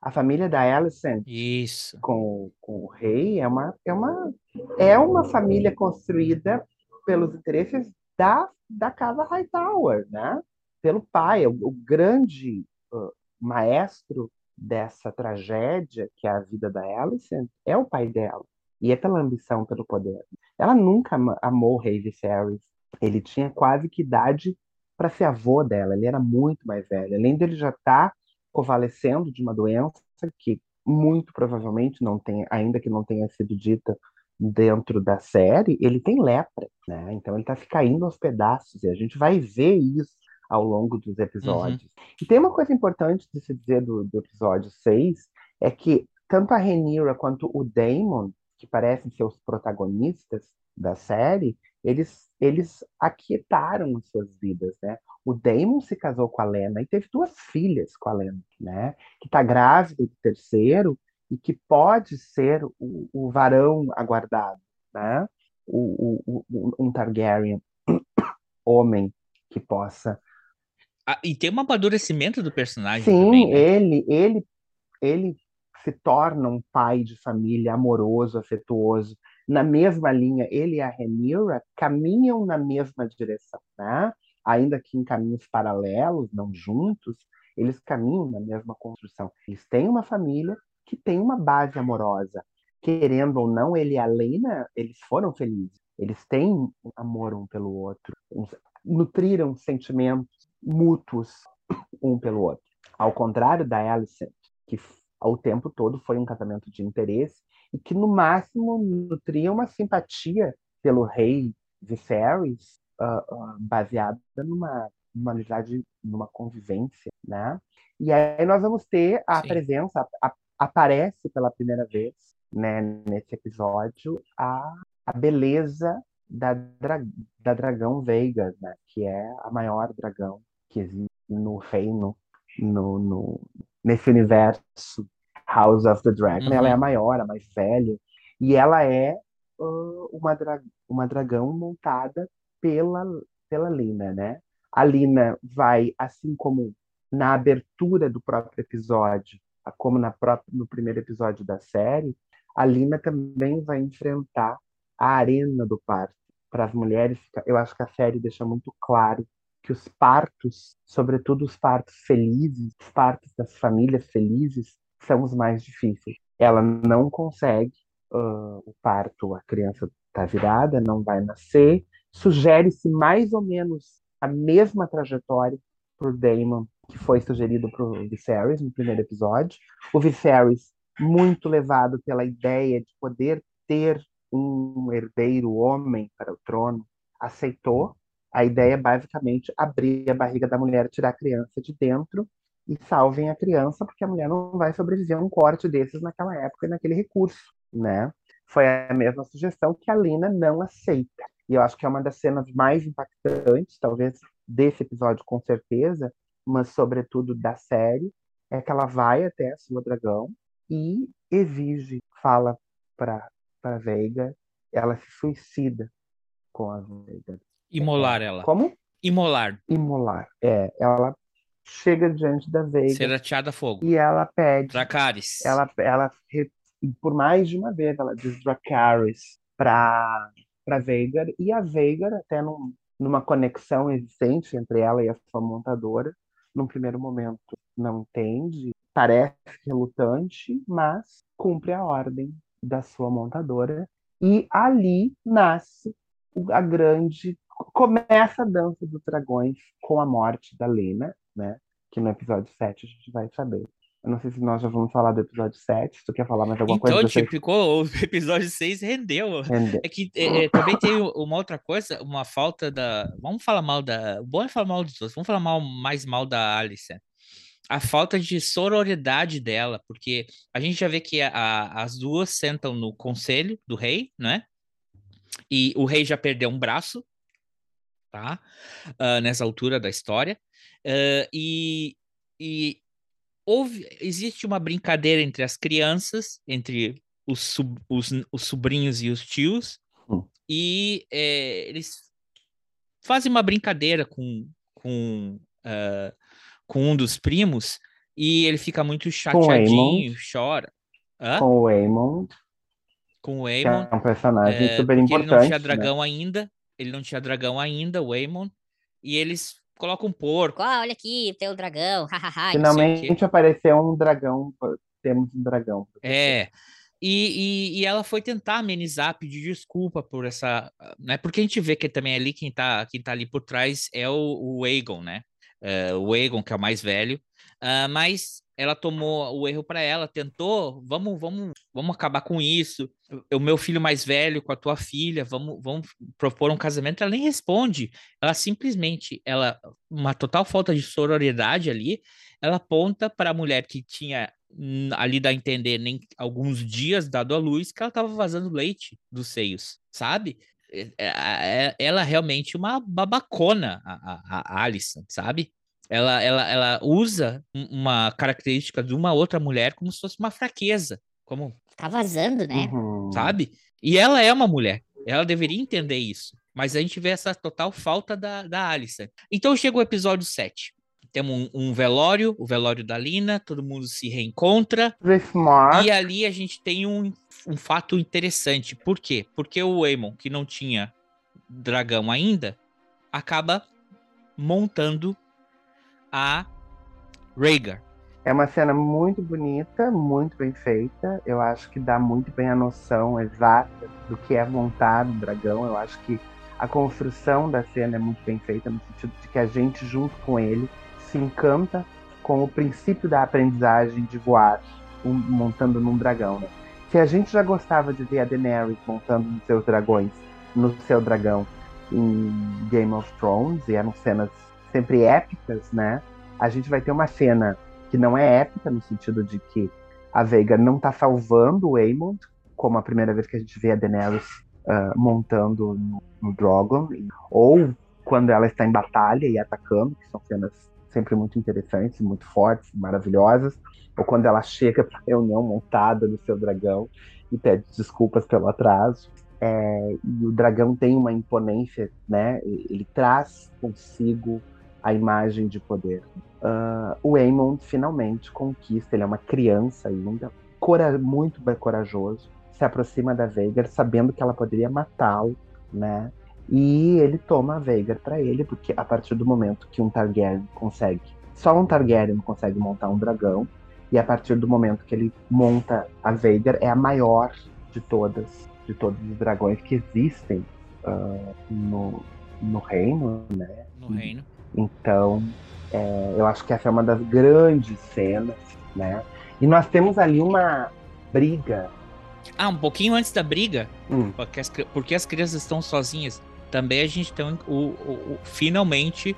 Speaker 1: A família da Alicent
Speaker 3: Isso.
Speaker 1: Com, com o rei é uma, é, uma, é uma família construída pelos interesses da, da casa Hightower, né? Pelo pai, o, o grande uh, maestro dessa tragédia que é a vida da Alicent é o pai dela. E é pela ambição, pelo poder. Ela nunca amou o rei Viserys. Ele tinha quase que idade para ser avô dela. Ele era muito mais velho. Além dele já estar tá convalescendo de uma doença que muito provavelmente não tem, ainda que não tenha sido dita dentro da série, ele tem lepra, né? Então ele está se caindo aos pedaços e a gente vai ver isso ao longo dos episódios. Uhum. E tem uma coisa importante de se dizer do, do episódio 6, é que tanto a Rhaenyra quanto o Daemon que parecem ser os protagonistas da série, eles, eles aquietaram as suas vidas, né? O Damon se casou com a Lena e teve duas filhas com a Lena, né? Que está grávida do terceiro e que pode ser o, o varão aguardado, né? O, o, o, um Targaryen homem que possa
Speaker 3: Ah, e tem um amadurecimento do personagem
Speaker 1: Sim,
Speaker 3: também, né?
Speaker 1: ele, ele, ele se torna um pai de família amoroso, afetuoso. Na mesma linha, ele e a Rhaenyra caminham na mesma direção, né? Ainda que em caminhos paralelos, não juntos, eles caminham na mesma construção. Eles têm uma família que tem uma base amorosa. Querendo ou não, ele e a Lena, eles foram felizes. Eles têm amor um pelo outro. Nutriram sentimentos mútuos um pelo outro. Ao contrário da Alicent, que ao tempo todo foi um casamento de interesse e que no máximo nutria uma simpatia pelo rei Viserys, uh, uh, baseada numa, numa amizade, numa convivência, né? E aí nós vamos ter a Sim. presença, a, a, aparece pela primeira vez, né, nesse episódio, a, a beleza da, dra, da dragão Veiga, né, que é a maior dragão que existe no reino, no, no, nesse universo House of the Dragon. Uhum. Ela é a maior, a mais velha, e ela é uh, uma, dra uma dragão montada pela, pela Lina, né? A Lina vai, assim como na abertura do próprio episódio, como na própria, no primeiro episódio da série, a Lina também vai enfrentar a arena do parto. Para as mulheres, eu acho que a série deixa muito claro que os partos, sobretudo os partos felizes, os partos das famílias felizes, são os mais difíceis. Ela não consegue uh, o parto, a criança está virada, não vai nascer. Sugere-se mais ou menos a mesma trajetória para o Damon que foi sugerido para o Viserys no primeiro episódio. O Viserys, muito levado pela ideia de poder ter um herdeiro homem para o trono, aceitou. A ideia é basicamente abrir a barriga da mulher, tirar a criança de dentro e salvem a criança, porque a mulher não vai sobreviver a um corte desses naquela época e naquele recurso, né? Foi a mesma sugestão que a Lina não aceita. E eu acho que é uma das cenas mais impactantes, talvez desse episódio com certeza, mas sobretudo da série, é que ela vai até a sua dragão e exige, fala para para Veiga, ela se suicida com a Veiga.
Speaker 3: Imolar ela.
Speaker 1: Como?
Speaker 3: Imolar.
Speaker 1: Imolar. É, ela chega diante da Veiga.
Speaker 3: Ser ateada a fogo.
Speaker 1: E ela pede.
Speaker 3: Dracarys.
Speaker 1: Ela, ela, por mais de uma vez, ela diz Dracarys para para Veigar e a Veigar até num, numa conexão existente entre ela e a sua montadora num primeiro momento não entende parece relutante mas cumpre a ordem da sua montadora e ali nasce a grande começa a dança dos dragões com a morte da Lena né que no episódio 7 a gente vai saber eu não sei se nós já vamos falar do episódio 7, se tu quer falar mais alguma
Speaker 3: então,
Speaker 1: coisa.
Speaker 3: Então, tipo, ficou, o episódio 6 rendeu. rendeu. É que é, é, também tem uma outra coisa, uma falta da... Vamos falar mal da... O bom é falar mal dos outros, vamos falar mal, mais mal da Alice. A falta de sororidade dela, porque a gente já vê que a, a, as duas sentam no conselho do rei, né? E o rei já perdeu um braço, tá? Uh, nessa altura da história. Uh, e, e houve, existe uma brincadeira entre as crianças, entre os, sub, os, os sobrinhos e os tios, hum. e é, eles fazem uma brincadeira com, com, uh, com um dos primos, e ele fica muito chateadinho, chora.
Speaker 1: Hã? Com o Aemond.
Speaker 3: Com o Aemon.
Speaker 1: É um personagem é, super importante. Ele não
Speaker 3: tinha dragão né? ainda. Ele não tinha dragão ainda, o Aemon. E eles coloca um porco.
Speaker 7: Ah, olha aqui, tem o um dragão,
Speaker 1: Finalmente apareceu um dragão, temos um dragão.
Speaker 3: É, e, e, e, ela foi tentar amenizar, pedir desculpa por essa, né? Porque a gente vê que também ali quem tá, quem tá ali por trás é o, o Aegon, né? Uh, o Aegon, que é o mais velho, uh, mas ela tomou o erro para ela, tentou, vamos, vamos, vamos acabar com isso. O meu filho mais velho com a tua filha, vamos, vamos propor um casamento. Ela nem responde. Ela simplesmente, ela, uma total falta de sororidade ali. Ela aponta para a mulher que tinha ali dá a entender nem alguns dias dado à luz que ela estava vazando leite dos seios, sabe? É, é, ela é realmente uma babacona, a, a, a Alison, sabe? Ela, ela, ela usa uma característica de uma outra mulher como se fosse uma fraqueza. Como.
Speaker 7: Tá vazando, né?
Speaker 3: Uhum. Sabe? E ela é uma mulher. Ela deveria entender isso. Mas a gente vê essa total falta da, da Alice. Então chega o episódio 7. temos um, um, velório, o velório da Lina, todo mundo se reencontra. E ali a gente tem um, um fato interessante. Por quê? Porque o Aemon, que não tinha dragão ainda, acaba montando a Rhaegar.
Speaker 1: É uma cena muito bonita, muito bem feita. Eu acho que dá muito bem a noção exata do que é montar um dragão. Eu acho que a construção da cena é muito bem feita, no sentido de que a gente, junto com ele, se encanta com o princípio da aprendizagem de voar, um, montando num dragão. Né? Se a gente já gostava de ver a Daenerys montando seus dragões, no seu dragão em Game of Thrones, e eram cenas sempre épicas, né? A gente vai ter uma cena que não é épica, no sentido de que a Veiga não está salvando o Aemond, como a primeira vez que a gente vê a Daenerys uh, montando no, no Drogon, ou quando ela está em batalha e atacando, que são cenas sempre muito interessantes, muito fortes, maravilhosas, ou quando ela chega para reunião montada no seu dragão e pede desculpas pelo atraso. É, e o dragão tem uma imponência, né? Ele traz consigo a imagem de poder. Uh, o Aemon finalmente conquista, ele é uma criança ainda, cora muito corajoso, se aproxima da Veigar sabendo que ela poderia matá-lo, né? E ele toma a Veigar para ele, porque a partir do momento que um Targaryen consegue, só um Targaryen consegue montar um dragão, e a partir do momento que ele monta a Veigar, é a maior de todas, de todos os dragões que existem uh, no, no reino, né?
Speaker 3: No reino.
Speaker 1: Então, é, eu acho que essa é uma das grandes cenas, né? E nós temos ali uma briga.
Speaker 3: Ah, um pouquinho antes da briga,
Speaker 1: hum.
Speaker 3: porque, as, porque as crianças estão sozinhas também a gente tem o, o, o, finalmente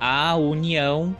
Speaker 3: a união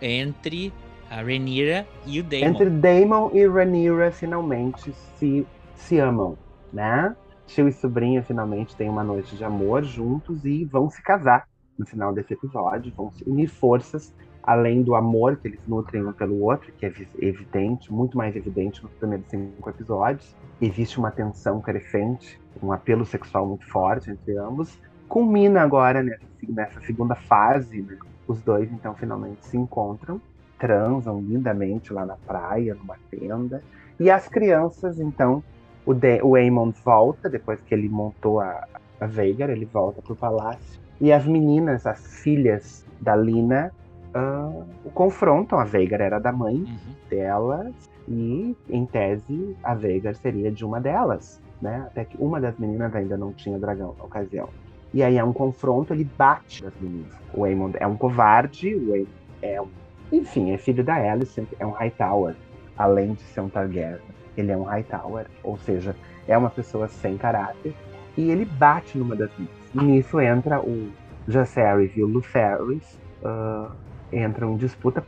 Speaker 3: entre a Rhaenyra e o Daemon.
Speaker 1: Entre Daemon e Rhaenyra finalmente se, se amam, né? Tio e sobrinha finalmente têm uma noite de amor juntos e vão se casar no final desse episódio, vão se unir forças, além do amor que eles nutrem um pelo outro, que é evidente, muito mais evidente nos primeiros cinco episódios. Existe uma tensão crescente um apelo sexual muito forte entre ambos. Culmina agora nessa, nessa segunda fase, né? Os dois então finalmente se encontram, transam lindamente lá na praia, numa tenda. E as crianças, então, o, De o Aemon volta, depois que ele montou a, a Veigar, ele volta pro palácio. E as meninas, as filhas da Lina, uh, confrontam a Veigar, era da mãe uhum. delas, e em tese a Veigar seria de uma delas né? Até que uma das meninas ainda não tinha dragão na ocasião. E aí é um confronto, ele bate nas meninas. O Aemond é um covarde, o Aemond é um... Enfim, é filho da Alicent, é um Hightower. Além de ser um Targaryen, ele é um Hightower. Ou seja, é uma pessoa sem caráter. E ele bate numa das meninas. Nisso entra o Jacaerys e o Lucerys. Uh, entram em disputa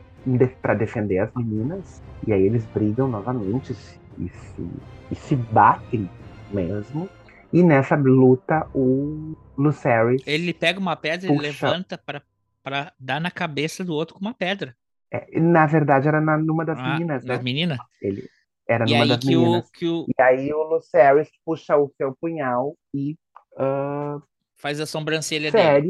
Speaker 1: para defender as meninas. E aí eles brigam novamente e se, e se batem mesmo. E nessa luta, o Lucerys.
Speaker 3: Ele pega uma pedra e levanta para dar na cabeça do outro com uma pedra.
Speaker 1: É, na verdade, era na, numa das ah, meninas, né?
Speaker 3: Das meninas?
Speaker 1: Ele era e numa das
Speaker 3: que
Speaker 1: meninas.
Speaker 3: O, que o...
Speaker 1: E aí o Lucerys puxa o seu punhal e. Uh,
Speaker 3: Faz a sobrancelha
Speaker 1: fere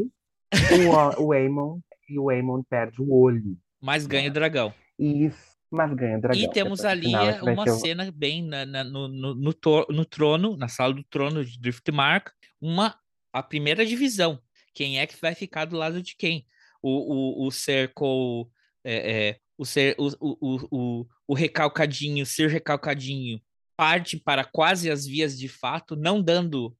Speaker 1: dele. o, o Aemon e o Aemon perde o olho.
Speaker 3: Mas ganha o dragão.
Speaker 1: Isso mas ganha dragão.
Speaker 3: E temos ali final, uma cena bem na, na, no, no, no, no, trono, na sala do trono de Driftmark, uma, a primeira divisão. Quem é que vai ficar do lado de quem? O, o, o cerco, é, é, o, ser, o, o, o, o recalcadinho, ser recalcadinho, parte para quase as vias de fato, não dando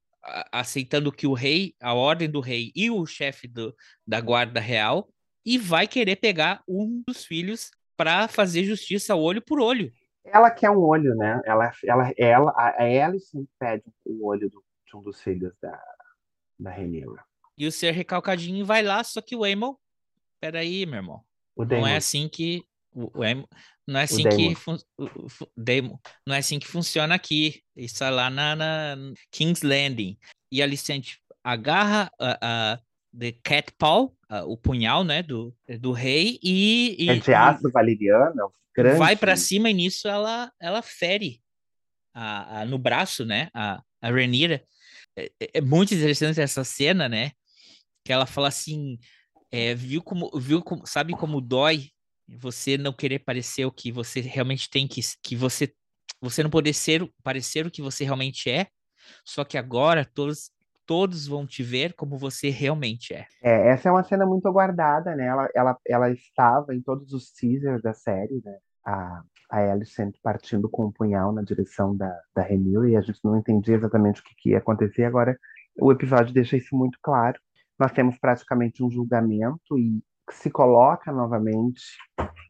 Speaker 3: aceitando que o rei, a ordem do rei e o chefe do, da guarda real, e vai querer pegar um dos filhos para fazer justiça olho por olho.
Speaker 1: Ela quer um olho, né? Ela, ela, ela, a Alice pede o olho do, de um dos filhos da, da Renira.
Speaker 3: E o ser recalcadinho vai lá, só que o Emil. Peraí, meu irmão. O não é assim que. O, o não é assim que. Demo, não é assim que funciona aqui. Isso é lá na, na King's Landing. E a Alicente agarra a, a The Cat Paw, o punhal, né, do, do rei, e... e
Speaker 1: é valeriano, grande.
Speaker 3: Vai para cima e nisso ela, ela fere a, a, no braço, né, a, a Renira. É, é, é, muito interessante essa cena, né, que ela fala assim, É, viu como, viu como, sabe como dói você não querer parecer o que você realmente tem que, que você, você não poder ser, parecer o que você realmente é. Só que agora todos, todos vão te ver como você realmente é.
Speaker 1: É, essa é uma cena muito aguardada, né? Ela, ela, ela estava em todos os teasers da série, né? A, a Alicent partindo com um punhal na direção da, da Renil e a gente não entendia exatamente o que, que ia acontecer. Agora, o episódio deixa isso muito claro. Nós temos praticamente um julgamento e se coloca novamente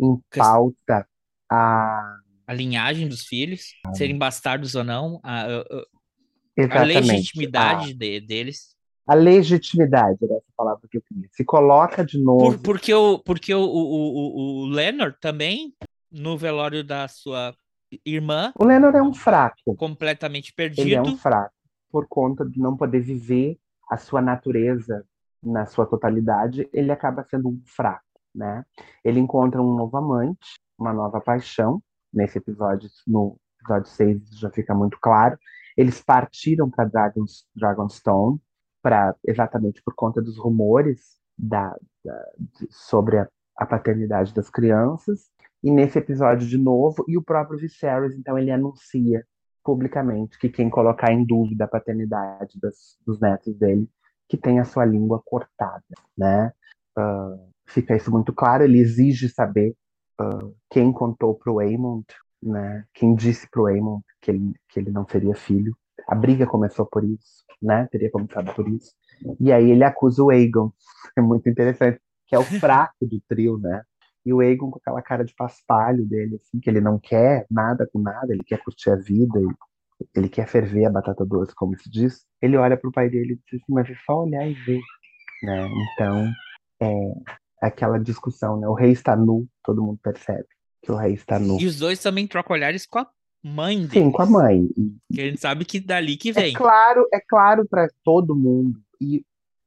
Speaker 1: em pauta a.
Speaker 3: A linhagem dos filhos, serem bastardos ou não, a, a, a legitimidade a... De, deles.
Speaker 1: A legitimidade, era essa palavra que eu queria. Se coloca de novo.
Speaker 3: Por, porque o, porque o, o, o, o Leonard também, no velório da sua irmã.
Speaker 1: O Leonard é um fraco.
Speaker 3: Completamente perdido.
Speaker 1: Ele é um fraco, por conta de não poder viver a sua natureza na sua totalidade, ele acaba sendo um fraco, né? Ele encontra um novo amante, uma nova paixão, nesse episódio, no episódio 6 já fica muito claro. Eles partiram para Dragonstone, para exatamente por conta dos rumores da, da de, sobre a, a, paternidade das crianças. E nesse episódio de novo, e o próprio Viserys, então ele anuncia publicamente que quem colocar em dúvida a paternidade das, dos netos dele que tem a sua língua cortada, né? Uh, fica isso muito claro. Ele exige saber uh, quem contou para o Aemond, né? Quem disse para o Aemond que ele, que ele não seria filho. A briga começou por isso, né? Teria começado por isso. E aí ele acusa o Aegon, é muito interessante, que é o fraco do trio, né? E o Aegon com aquela cara de paspalho dele, assim, que ele não quer nada com nada, ele quer curtir a vida, e ele quer ferver a batata doce, como se diz, ele olha para o pai dele e diz assim, mas é só olhar e ver, né? Então, é aquela discussão, né? O rei está nu, todo mundo percebe que o rei está nu.
Speaker 3: E os dois também trocam olhares com a mãe dele.
Speaker 1: Sim, com a mãe.
Speaker 3: Que a gente sabe que dali que vem.
Speaker 1: É claro, é claro para todo mundo. E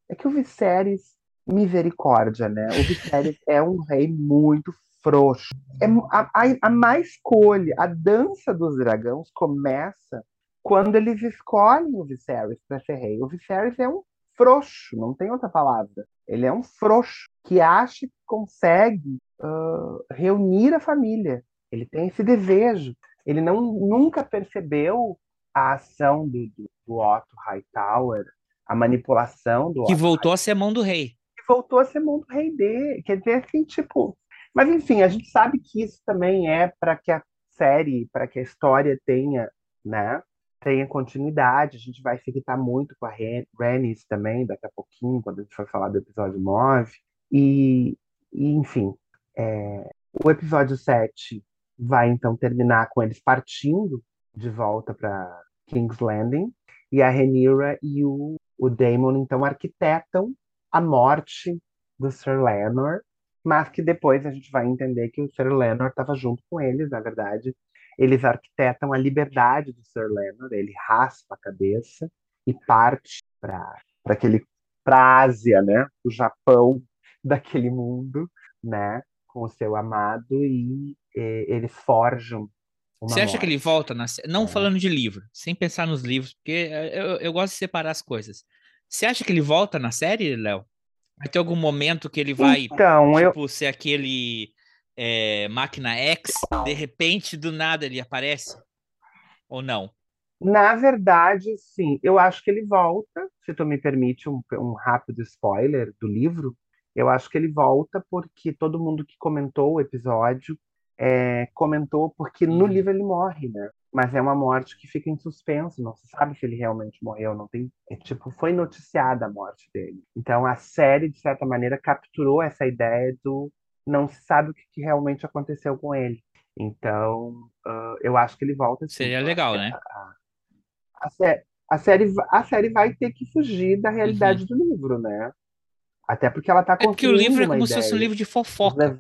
Speaker 1: é que o Viserys, misericórdia, né? O Viserys é um rei muito frouxo. É a, a, a má escolha, a dança dos dragões começa quando eles escolhem o Viserys para ser rei. O Viserys é um frouxo, não tem outra palavra. Ele é um frouxo que acha que consegue uh, reunir a família. Ele tem esse desejo. Ele não nunca percebeu a ação do, do, do Otto Hightower, a manipulação do
Speaker 3: que
Speaker 1: Otto
Speaker 3: voltou Hightower. a ser mão do rei.
Speaker 1: Que voltou a ser mão do rei dele. Quer dizer assim, tipo, mas, enfim, a gente sabe que isso também é para que a série, para que a história tenha, né, tenha continuidade. A gente vai se irritar muito com a Rennis também, daqui a pouquinho, quando a gente for falar do episódio 9. E, e enfim, é, o episódio 7 vai então terminar com eles partindo de volta para King's Landing. E a Rhaenyra e o, o Daemon então arquitetam a morte do Sir Leonard mas que depois a gente vai entender que o Sir Leonard estava junto com eles, na verdade. Eles arquitetam a liberdade do Sir Leonard, ele raspa a cabeça e parte para aquele para Ásia, né? O Japão daquele mundo, né? Com o seu amado e, e eles forjam
Speaker 3: você acha morte. que ele volta na Não é. falando de livro, sem pensar nos livros, porque eu, eu gosto de separar as coisas. Você acha que ele volta na série, Léo? Vai ter algum momento que ele vai,
Speaker 1: então,
Speaker 3: tipo,
Speaker 1: eu...
Speaker 3: ser aquele é, máquina X, de repente, do nada ele aparece? Ou não?
Speaker 1: Na verdade, sim. Eu acho que ele volta, se tu me permite um, um rápido spoiler do livro. Eu acho que ele volta porque todo mundo que comentou o episódio é, comentou porque no uhum. livro ele morre, né? Mas é uma morte que fica em suspenso, não se sabe se ele realmente morreu, não tem, é, tipo, foi noticiada a morte dele. Então a série de certa maneira capturou essa ideia do não se sabe o que, que realmente aconteceu com ele. Então uh, eu acho que ele volta.
Speaker 3: Assim, Seria legal, né?
Speaker 1: A, a, sé a, série, a série vai ter que fugir da realidade uhum. do livro, né? Até porque ela está
Speaker 3: É porque o livro é como se fosse um livro de fofoca.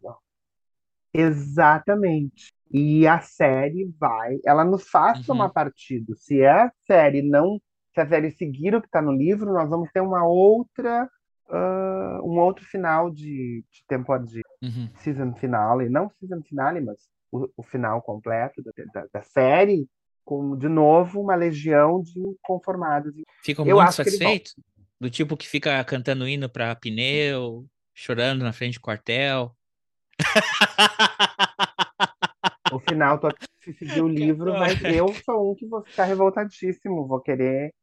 Speaker 1: Exatamente. E a série vai, ela nos faz uhum. tomar partido. Se a série não, se a série seguir o que está no livro, nós vamos ter uma outra, uh, um outro final de, de temporada de uhum. season finale, não season finale, mas o, o final completo da, da, da, série, com de novo uma legião de conformados.
Speaker 3: Ficam Eu muito satisfeitos? Do tipo que fica cantando hino para pneu, chorando na frente do quartel.
Speaker 1: O final, tu se seguir o livro, mas eu sou um que vou ficar revoltadíssimo, vou querer.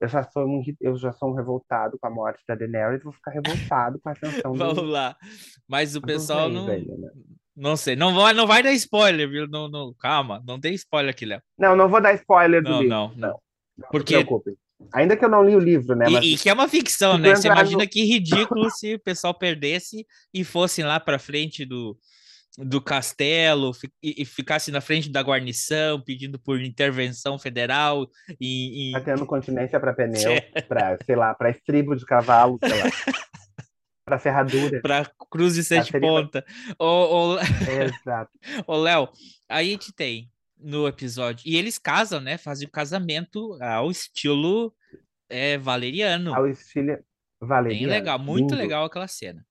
Speaker 1: Eu já sou um, eu já sou um revoltado com a morte da Daenerys, vou ficar revoltado com a ascensão do.
Speaker 3: Vamos lá. Mas o
Speaker 1: do
Speaker 3: pessoal não.
Speaker 1: velho, né?
Speaker 3: Não sei. Não vai, não vai dar spoiler, viu? Não, não, calma. Não tem spoiler aqui, Léo.
Speaker 1: Não, não vou dar spoiler do
Speaker 3: Não,
Speaker 1: livro.
Speaker 3: não, não.
Speaker 1: Não
Speaker 3: Porque-
Speaker 1: se preocupem. Ainda que eu não li o livro, né? Mas
Speaker 3: E, e que é uma ficção, né? Você imagina
Speaker 1: no-
Speaker 3: que ridículo se o pessoal perdesse e fossem lá pra frente do, do castelo e, e ficasse na frente da guarnição pedindo por intervenção federal e, e-
Speaker 1: tá tendo continência para pneu, para, sei lá, para estribo de cavalo, sei lá. para ferradura.
Speaker 3: para cruz de sete
Speaker 1: seria-
Speaker 3: pontas. Ô, ô,
Speaker 1: Exato.
Speaker 3: ô, Léo, aí a gente tem no episódio. E eles casam, né? Fazem o casamento ao estilo é, valeriano.
Speaker 1: Ao estilo
Speaker 3: Bem
Speaker 1: Valeriano.
Speaker 3: legal, muito
Speaker 1: lindo.
Speaker 3: legal aquela cena.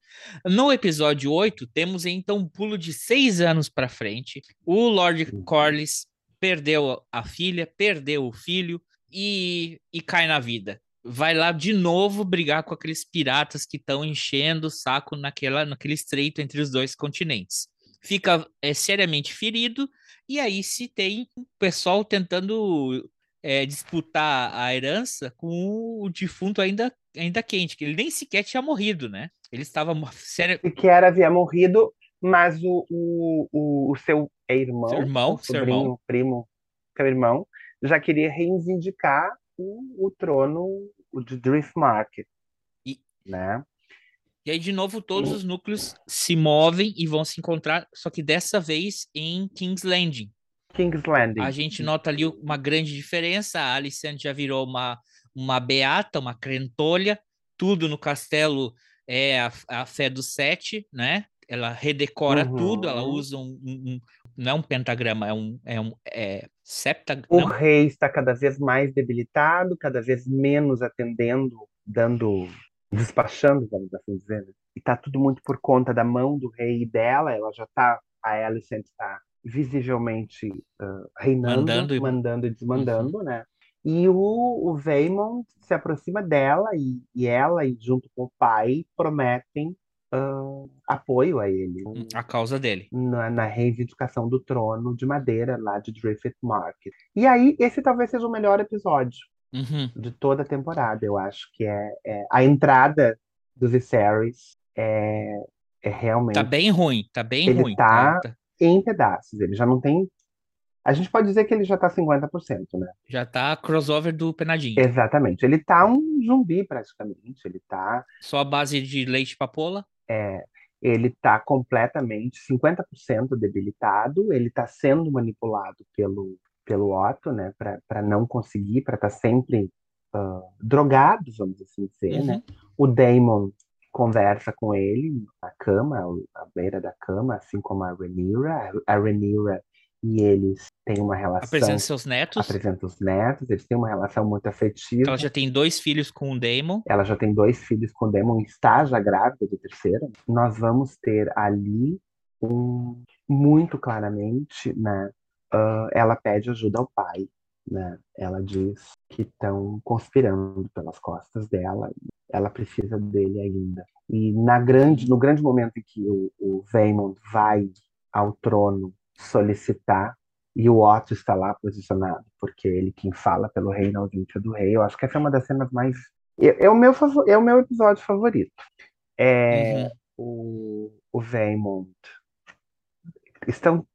Speaker 3: No episódio 8, temos então um pulo de seis anos para frente. O Lord
Speaker 1: Uhum.
Speaker 3: Corlys perdeu a filha, perdeu o filho e, e cai na vida. Vai lá de novo brigar com aqueles piratas que estão enchendo o saco naquela, naquele estreito entre os dois continentes. Fica é, seriamente ferido, e aí se tem o pessoal tentando é, disputar a herança com o defunto ainda, ainda quente, que ele nem sequer tinha morrido, né? Ele estava sério,
Speaker 1: Sequer havia morrido, mas o, o, o, seu irmão,
Speaker 3: Seu irmão,
Speaker 1: o
Speaker 3: seu
Speaker 1: sobrinho,
Speaker 3: irmão.
Speaker 1: primo, seu irmão, já queria reivindicar o, o trono o de Driftmark.
Speaker 3: E-
Speaker 1: Né?
Speaker 3: E aí, de novo, todos os núcleos se movem e vão se encontrar, só que dessa vez em King's Landing.
Speaker 1: King's Landing.
Speaker 3: A gente nota ali uma grande diferença. A Alicent já virou uma, uma beata, uma crentolha. Tudo no castelo é a, a fé do sete, né? Ela redecora
Speaker 1: Uhum.
Speaker 3: tudo. Ela usa um, um- Não é um pentagrama, é um. É um é septa,
Speaker 1: O
Speaker 3: não?
Speaker 1: rei está cada vez mais debilitado, cada vez menos atendendo, dando, despachando, vamos assim dizer. né? E tá tudo muito por conta da mão do rei e dela. Ela já tá, a Alicent está visivelmente ah, reinando,
Speaker 3: Mandando e-
Speaker 1: mandando e desmandando, né? E o, o se aproxima dela e, e ela, e junto com o pai, prometem ah, apoio a ele
Speaker 3: A causa dele.
Speaker 1: na, na reivindicação do trono de madeira lá de Driftmark. Market. E aí, esse talvez seja o melhor episódio
Speaker 3: Uhum.
Speaker 1: de toda a temporada. Eu acho que é, é- a entrada do Viserys é, é realmente
Speaker 3: Tá bem ruim, tá bem
Speaker 1: Ele
Speaker 3: ruim.
Speaker 1: tá-
Speaker 3: tá-
Speaker 1: em pedaços. Ele já não tem. A gente pode dizer que ele já tá 50%, né?
Speaker 3: já tá crossover do Penadinho.
Speaker 1: Exatamente. Ele tá um zumbi praticamente. Ele tá
Speaker 3: Só a base de leite papola.
Speaker 1: É, ele está completamente 50% debilitado, ele está sendo manipulado pelo, pelo Otto, né, para não conseguir, para estar sempre ah, drogado, vamos assim dizer, né?
Speaker 3: Uhum.
Speaker 1: O Daemon conversa com ele na cama, à beira da cama, assim como a Rhaenyra. A Rhaenyra e eles têm uma relação,
Speaker 3: Apresenta seus netos.
Speaker 1: apresenta os netos, eles têm uma relação muito afetiva.
Speaker 3: Ela já tem dois filhos com o Daemon.
Speaker 1: Ela já tem dois filhos com o Demon, está já grávida do terceiro. Nós vamos ter ali um muito claramente, né? ah, ela pede ajuda ao pai, né? Ela diz que estão conspirando pelas costas dela. Ela precisa dele ainda. E na grande, no grande momento em que o, o Vaemond vai ao trono solicitar e o Otto está lá posicionado, porque ele quem fala pelo reino ausência do rei. Eu acho que essa é uma das cenas mais. É, é o, meu, é o meu episódio favorito. É
Speaker 3: Uhum.
Speaker 1: o, o Vaemond. Estão,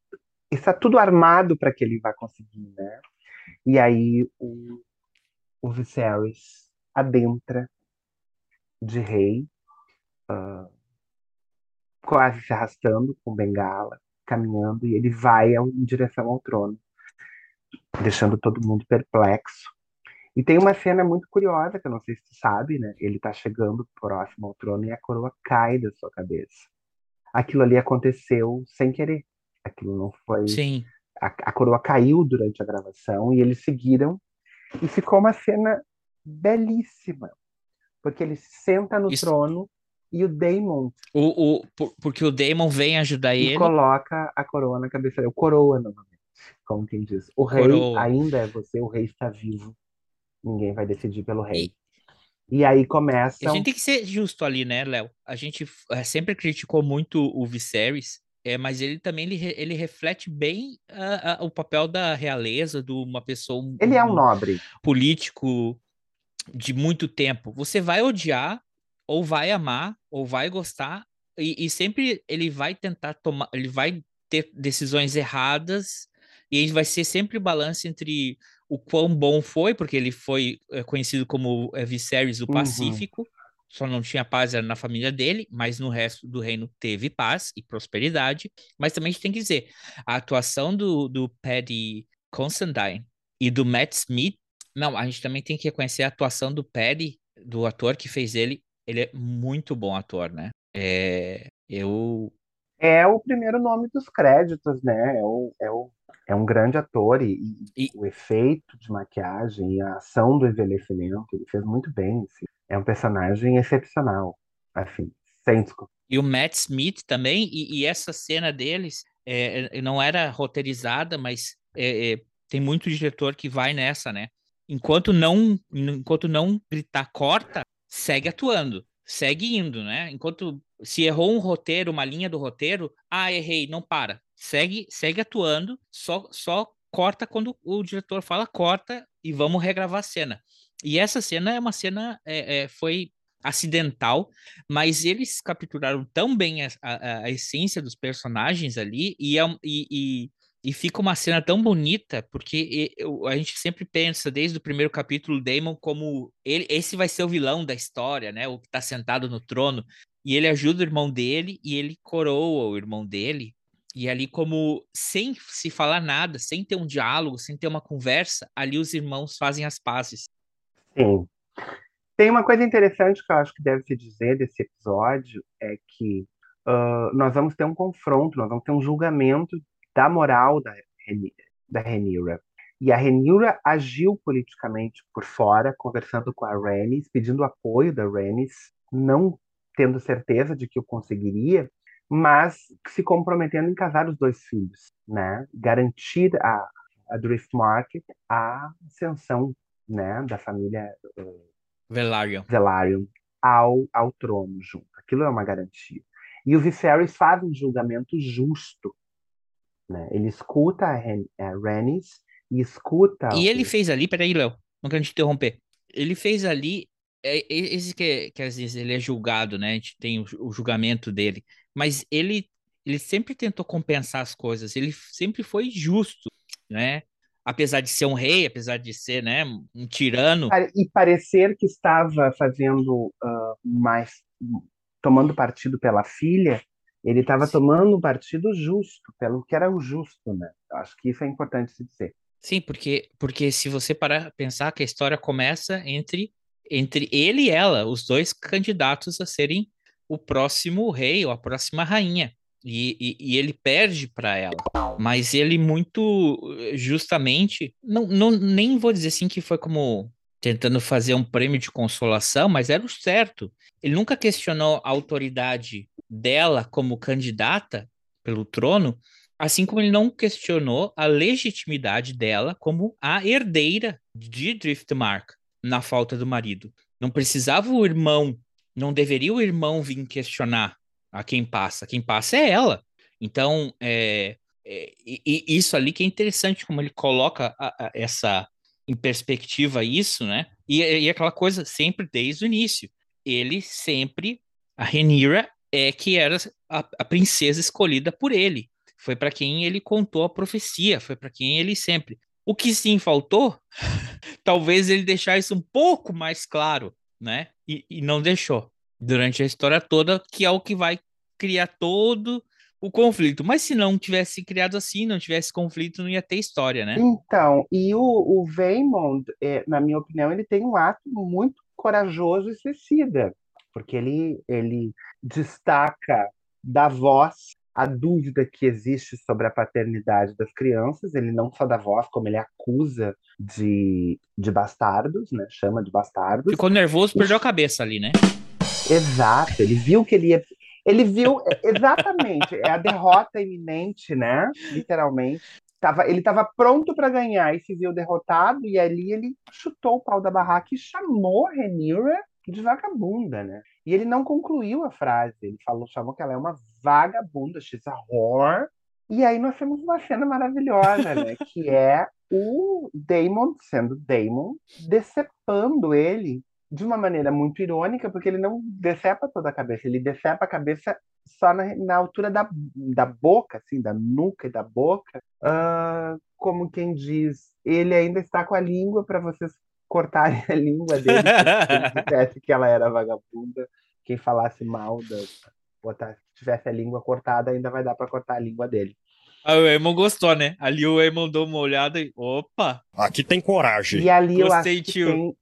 Speaker 1: está tudo armado para que ele vá conseguir, né? E aí o, o Viserys adentra de rei, ah, quase se arrastando com bengala, caminhando, e ele vai em direção ao trono, deixando todo mundo perplexo. E tem uma cena muito curiosa, que eu não sei se tu sabe, né? Ele tá chegando próximo ao trono e a coroa cai da sua cabeça. Aquilo ali aconteceu sem querer. Aquilo não foi.
Speaker 3: Sim.
Speaker 1: A, a coroa caiu durante a gravação e eles seguiram. E ficou uma cena belíssima. Porque ele senta no
Speaker 3: Isso-
Speaker 1: trono e o Daemon
Speaker 3: O, o, por- porque o Daemon vem ajudar
Speaker 1: e
Speaker 3: ele.
Speaker 1: coloca a coroa na cabeça dele. O coroa, novamente. Como quem diz. O rei
Speaker 3: Coroa.
Speaker 1: ainda é você, o rei está vivo. Ninguém vai decidir pelo rei. E aí começa.
Speaker 3: A gente tem que ser justo ali, né, Léo? A gente é, sempre criticou muito o Viserys, é, mas ele também ele, ele reflete bem a, a, o papel da realeza, de uma pessoa.
Speaker 1: Ele é um nobre.
Speaker 3: Político de muito tempo. Você vai odiar, ou vai amar, ou vai gostar, e, e sempre ele vai tentar tomar. Ele vai ter decisões erradas, e vai ser sempre o balanço entre o quão bom foi, porque ele foi é, conhecido como é, Viserys do uhum. Pacífico, uhum. só não tinha paz na família dele, mas no resto do reino teve paz e prosperidade. Mas também a gente tem que dizer, a atuação do, do Paddy Constantine e do Matt Smith, não, a gente também tem que reconhecer a atuação do Paddy, do ator que fez ele, ele é muito bom ator, né? É, eu...
Speaker 1: É o primeiro nome dos créditos, né? É o, é o é um grande ator e, e, o efeito de maquiagem e a ação do envelhecimento, ele fez muito bem. Assim. É um personagem excepcional, assim, sem desculpa.
Speaker 3: E o Matt Smith também, e, e essa cena deles é, é não era roteirizada, mas é, é, tem muito diretor que vai nessa, né? Enquanto não, enquanto não gritar corta, segue atuando, segue indo, né? Enquanto se errou um roteiro, uma linha do roteiro, ah, errei, não para segue, segue atuando, só, só corta quando o diretor fala corta e vamos regravar a cena. E essa cena é uma cena, é, é, foi acidental, mas eles capturaram tão bem a, a, a essência dos personagens ali e, é, e, e, e, fica uma cena tão bonita, porque a gente sempre pensa, desde o primeiro capítulo, Damon como ele, esse vai ser o vilão da história, né? O que está sentado no trono. E ele ajuda o irmão dele e ele coroa o irmão dele e ali, como sem se falar nada, sem ter um diálogo, sem ter uma conversa, ali os irmãos fazem as pazes.
Speaker 1: Sim. Tem uma coisa interessante que eu acho que deve se dizer desse episódio, é que uh, nós vamos ter um confronto, nós vamos ter um julgamento da moral da, da Renira. E a Renira agiu politicamente por fora, conversando com a Rhaenys, pedindo apoio da Rhaenys, não tendo certeza de que o conseguiria, mas se comprometendo em casar os dois filhos, né? Garantir a, a Driftmark a ascensão, né, da família uh,
Speaker 3: Velaryon.
Speaker 1: Velaryon ao, ao trono junto. Aquilo é uma garantia. E o Viserys faz um julgamento justo, né? Ele escuta a, Ren, a e escuta...
Speaker 3: E ele fez ali, peraí, Léo, não quero te interromper. Ele fez ali é, é esse que, que às vezes ele é julgado, né? A gente tem o, o julgamento dele mas ele, ele sempre tentou compensar as coisas, ele sempre foi justo, né? Apesar de ser um rei, apesar de ser né, um tirano.
Speaker 1: E parecer que estava fazendo uh, mais. tomando partido pela filha, ele estava tomando um partido justo, pelo que era o justo, né? Acho que isso é importante se dizer.
Speaker 3: Sim, porque, porque se você parar pensar que a história começa entre, entre ele e ela, os dois candidatos a serem o próximo rei ou a próxima rainha. E, e, e ele perde para ela. Mas ele muito justamente, não, não, nem vou dizer assim que foi como tentando fazer um prêmio de consolação, mas era o certo. Ele nunca questionou a autoridade dela como candidata pelo trono, assim como ele não questionou a legitimidade dela como a herdeira de Driftmark na falta do marido. Não precisava o irmão não deveria o irmão vir questionar a quem passa. Quem passa é ela. Então, é, é e, isso ali que é interessante, como ele coloca a, a, essa em perspectiva isso, né? E, e aquela coisa sempre desde o início. Ele sempre, a Renira é que era a, a princesa escolhida por ele. Foi para quem ele contou a profecia, foi para quem ele sempre. O que sim faltou, talvez ele deixar isso um pouco mais claro, né? E, e não deixou durante a história toda, que é o que vai criar todo o conflito. Mas se não tivesse criado assim, não tivesse conflito, não ia ter história, né?
Speaker 1: Então, e o, o Vaymond, é, na minha opinião, ele tem um ato muito corajoso e suicida, porque ele, ele destaca da voz a dúvida que existe sobre a paternidade das crianças, ele não só dá voz, como ele acusa de, de bastardos, né? Chama de bastardos.
Speaker 3: Ficou nervoso, perdeu a cabeça ali, né?
Speaker 1: Exato, ele viu que ele ia. Ele viu exatamente, é a derrota iminente, né? Literalmente. Tava, ele estava pronto para ganhar e se viu derrotado, e ali ele chutou o pau da barraca e chamou Renira de vagabunda, né? E ele não concluiu a frase. Ele falou, chamou que ela é uma vagabunda, she's a whore. E aí nós temos uma cena maravilhosa, né? que é o Damon, sendo Damon, decepando ele de uma maneira muito irônica, porque ele não decepa toda a cabeça, ele decepa a cabeça só na, na altura da, da boca, assim, da nuca e da boca, uh, como quem diz, ele ainda está com a língua para vocês cortarem a língua dele, se ele dissesse que ela era vagabunda, quem falasse mal da botar, se tivesse a língua cortada, ainda vai dar para cortar a língua dele.
Speaker 3: Aí o Eamon gostou, né? Ali o Eamon deu uma olhada e. Opa!
Speaker 8: Aqui tem coragem.
Speaker 1: E ali Gostei, eu acho que tio. tem.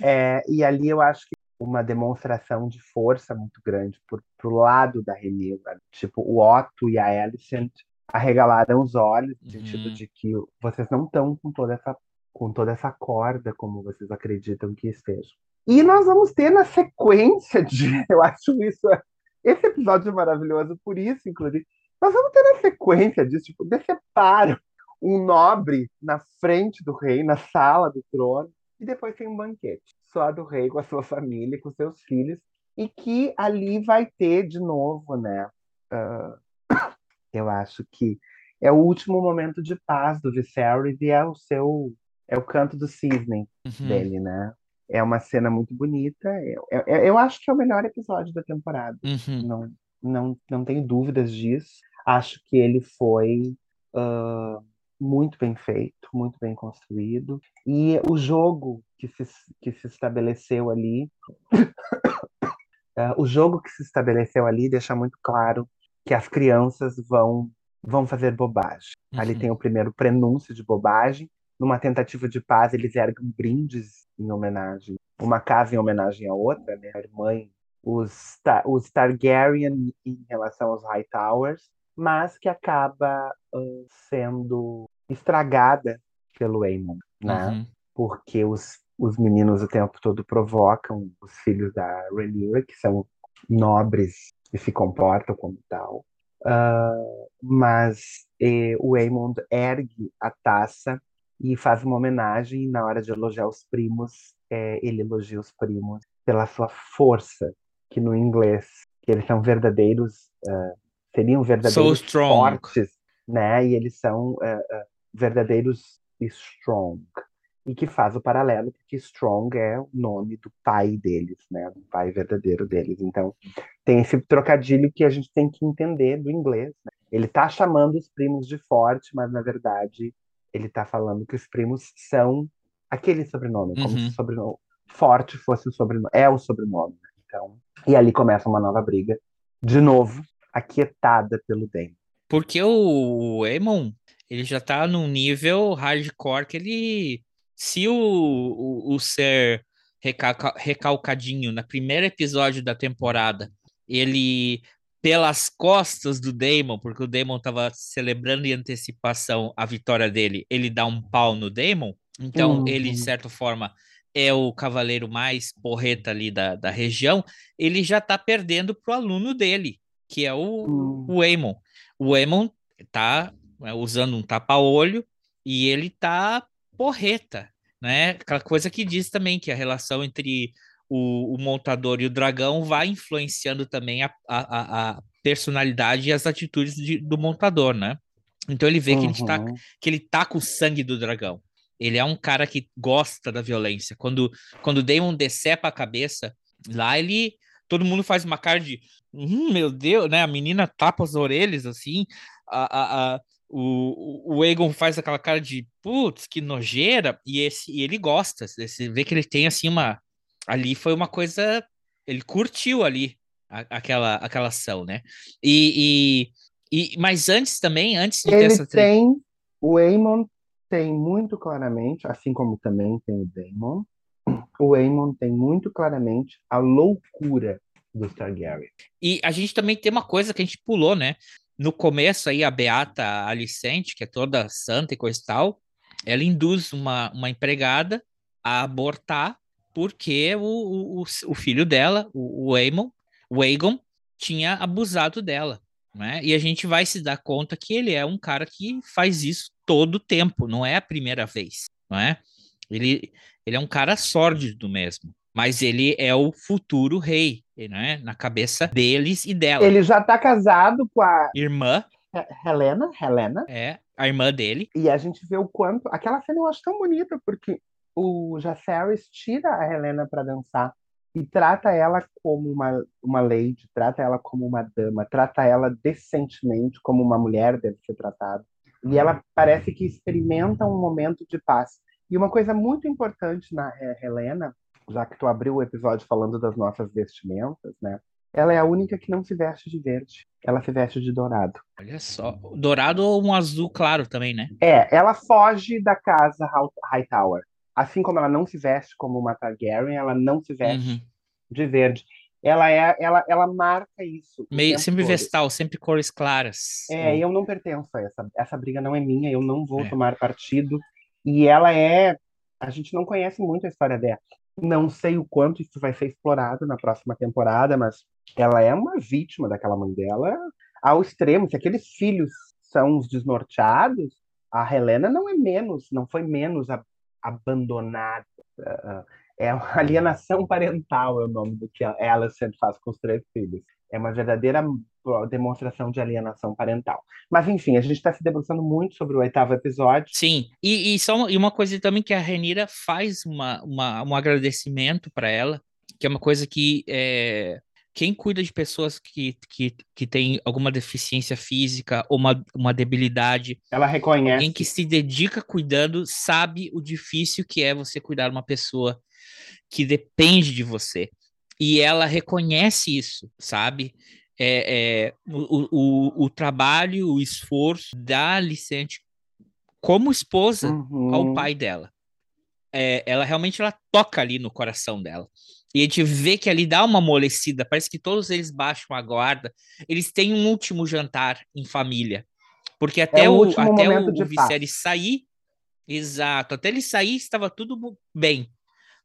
Speaker 1: É, e ali eu acho que uma demonstração de força muito grande por, pro lado da Renila. Tipo, o Otto e a Alicent arregalaram os olhos, no uhum. sentido de que vocês não estão com toda essa com toda essa corda como vocês acreditam que estejam. E nós vamos ter na sequência de, eu acho isso, esse episódio é maravilhoso por isso, inclusive, nós vamos ter na sequência disso, tipo, deceparo um nobre na frente do rei, na sala do trono, e depois tem um banquete só do rei com a sua família, com seus filhos, e que ali vai ter de novo, né? Uh, eu acho que é o último momento de paz do Viserys e é o seu é o canto do cisne uhum. dele, né? É uma cena muito bonita. Eu, eu, eu, acho que é o melhor episódio da temporada.
Speaker 3: Uhum.
Speaker 1: Não, não, não tenho dúvidas disso. Acho que ele foi uh, muito bem feito, muito bem construído. E o jogo que se, que se estabeleceu ali, uh, o jogo que se estabeleceu ali deixa muito claro que as crianças vão vão fazer bobagem. Uhum. Ali tem o primeiro prenúncio de bobagem. Numa tentativa de paz, eles erguem brindes em homenagem, uma casa em homenagem à outra, né? A irmã, os, os Targaryen em relação aos Hightowers, mas que acaba uh, sendo estragada pelo Aemon, né? Uhum. Porque os, os meninos o tempo todo provocam os filhos da Rhaenyra, que são nobres e se comportam como tal. Uh, mas eh, o Aemon ergue a taça e faz uma homenagem. E na hora de elogiar os primos, eh, ele elogia os primos pela sua força, que no inglês, que eles são verdadeiros, uh, seriam verdadeiros so fortes, né? E eles são uh, verdadeiros strong. E que faz o paralelo, porque Strong é o nome do pai deles, né? Do pai verdadeiro deles. Então, tem esse trocadilho que a gente tem que entender do inglês. Né? Ele tá chamando os primos de forte, mas na verdade ele tá falando que os primos são aquele sobrenome, como uhum. se sobrenome forte fosse o sobrenome, é o sobrenome. Né? Então, e ali começa uma nova briga, de novo, aquietada pelo Damon.
Speaker 3: Porque o Aemon, ele já tá num nível hardcore que ele. Se o, o, o ser recalca, recalcadinho no primeiro episódio da temporada, ele pelas costas do Damon, porque o Damon tava celebrando em antecipação a vitória dele, ele dá um pau no Damon. Então, uhum. ele, de certa forma, é o cavaleiro mais porreta ali da, da região. Ele já tá perdendo pro aluno dele, que é o, uhum. o Aemon. O Aemon tá né, usando um tapa-olho, e ele tá porreta, né? Aquela coisa que diz também que a relação entre o, o montador e o dragão vai influenciando também a, a, a personalidade e as atitudes de, do montador, né? Então ele vê uhum. que, ele tá, uhum. que ele tá com o sangue do dragão. Ele é um cara que gosta da violência. Quando, quando o Damon decepa a cabeça, lá ele. Todo mundo faz uma cara de. Hum, meu Deus, né? A menina tapa as orelhas assim. A, a, a, o, o Egon faz aquela cara de putz, que nojeira, e, esse, e ele gosta. Você vê que ele tem assim uma. Ali foi uma coisa. Ele curtiu ali a, aquela, aquela ação, né? E, e, e, mas antes também, antes de
Speaker 1: ele ter essa. Tem, o Aemon tem muito claramente, assim como também tem o Daemon, o Aemon tem muito claramente a loucura dos Targaryen.
Speaker 3: E a gente também tem uma coisa que a gente pulou, né? no começo aí a Beata Alicente, que é toda santa e coisa e tal, ela induz uma, uma empregada a abortar porque o, o, o filho dela, o, o Aemon, o Aegon, tinha abusado dela. Né? E a gente vai se dar conta que ele é um cara que faz isso todo o tempo, não é a primeira vez. Não é? ele, ele é um cara sórdido mesmo. Mas ele é o futuro rei, né? Na cabeça deles e dela.
Speaker 1: Ele já tá casado com a
Speaker 3: Irmã,
Speaker 1: He- Helena, Helena,
Speaker 3: é a irmã dele.
Speaker 1: e a gente vê o quanto. Aquela cena eu acho tão bonita, porque o Jaceres tira a Helena para dançar e trata ela como uma, uma lady, trata ela como uma dama, trata ela decentemente, como uma mulher deve ser tratada. E ela parece que experimenta um momento de paz. E uma coisa muito importante na He- Helena, já que tu abriu o episódio falando das nossas vestimentas, né? Ela é a única que não se veste de verde. Ela se veste de dourado.
Speaker 3: Olha só. Dourado ou um azul claro também, né?
Speaker 1: É, ela foge da casa Hightower. Assim como ela não se veste como uma Targaryen, ela não se veste
Speaker 3: Uhum.
Speaker 1: de verde. Ela é, ela, ela marca isso.
Speaker 3: Meio, sempre
Speaker 1: todo.
Speaker 3: vestal, sempre cores claras.
Speaker 1: É, eu não pertenço a essa. Essa briga não é minha, eu não vou
Speaker 3: É.
Speaker 1: tomar partido. E ela é. A gente não conhece muito a história dela. Não sei o quanto isso vai ser explorado na próxima temporada, mas ela é uma vítima daquela mãe dela ao extremo. Se aqueles filhos são os desnorteados, a Helena não é menos, não foi menos a- abandonada. É uma alienação parental, é o nome do que a Alicent faz com os três filhos. É uma verdadeira demonstração de alienação parental. Mas enfim, a gente está se debruçando muito sobre o oitavo episódio.
Speaker 3: Sim, e, e só uma, e uma coisa também que a Renira faz uma, uma, um agradecimento para ela, que é uma coisa que é, quem cuida de pessoas que, que, que têm alguma deficiência física ou uma, uma debilidade,
Speaker 1: Ela reconhece.
Speaker 3: alguém que se dedica cuidando, sabe o difícil que é você cuidar de uma pessoa que depende de você. E ela reconhece isso, sabe? É, é, o, o, o trabalho, o esforço da Alicente como esposa
Speaker 1: Uhum.
Speaker 3: ao pai dela. É, ela realmente ela toca ali no coração dela. E a gente vê que ali dá uma amolecida, parece que todos eles baixam a guarda. Eles têm um último jantar em família. Porque até
Speaker 1: o
Speaker 3: o,
Speaker 1: último
Speaker 3: até o, o Viserys sair, exato, até ele sair estava tudo bem.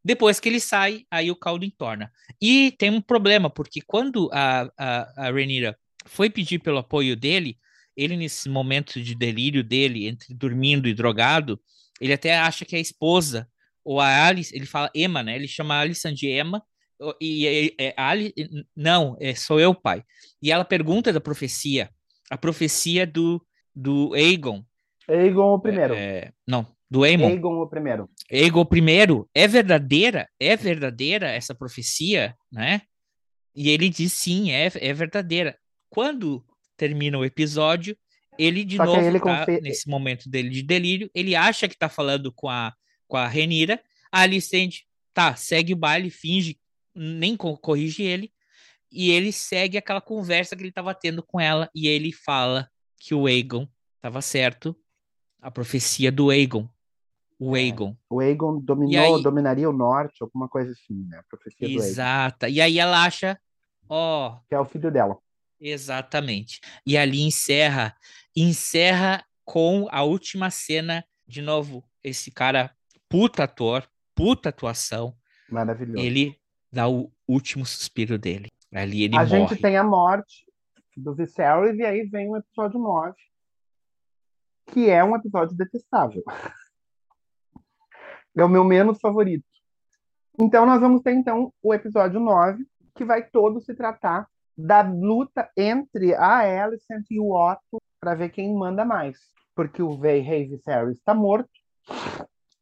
Speaker 3: Depois que ele sai, aí o caldo entorna. E tem um problema, porque quando a, a, a Rhaenyra foi pedir pelo apoio dele, ele nesse momento de delírio dele, entre dormindo e drogado, ele até acha que é a esposa, ou a Alice, ele fala Emma, né? Ele chama a Alison de Emma, o- e é, é, Ali, não, é, sou eu, pai. E ela pergunta da profecia, a profecia do, do Aegon,
Speaker 1: Aegon o primeiro.
Speaker 3: é, não, do Aemon.
Speaker 1: Aegon o primeiro.
Speaker 3: Ego primeiro, é verdadeira? É verdadeira essa profecia, né? E ele diz sim, é, é verdadeira. Quando termina o episódio, ele de
Speaker 1: Só
Speaker 3: novo
Speaker 1: ele
Speaker 3: tá
Speaker 1: confe-
Speaker 3: nesse momento dele de delírio, ele acha que tá falando com a, com a Renira, a Alicente, tá, segue o baile, finge, nem co- corrige ele, e ele segue aquela conversa que ele tava tendo com ela, e ele fala que o Aegon tava certo, a profecia do Aegon, o
Speaker 1: É.
Speaker 3: Aegon.
Speaker 1: O Aegon dominou,
Speaker 3: aí-
Speaker 1: dominaria o norte, alguma coisa assim, né? A profecia.
Speaker 3: Exata. E aí ela acha, ó,
Speaker 1: Que é o filho dela.
Speaker 3: exatamente. E ali encerra, encerra com a última cena, de novo, esse cara, puta ator, puta atuação,
Speaker 1: Maravilhoso.
Speaker 3: ele dá o último suspiro dele. Ali ele
Speaker 1: a
Speaker 3: morre.
Speaker 1: gente tem a morte do Viserys e aí vem o episódio 9, que é um episódio detestável. É o meu menos favorito. Então nós vamos ter então o episódio 9, que vai todo se tratar da luta entre a Alicent e o Otto para ver quem manda mais. Porque o Rei Rei Viserys está morto.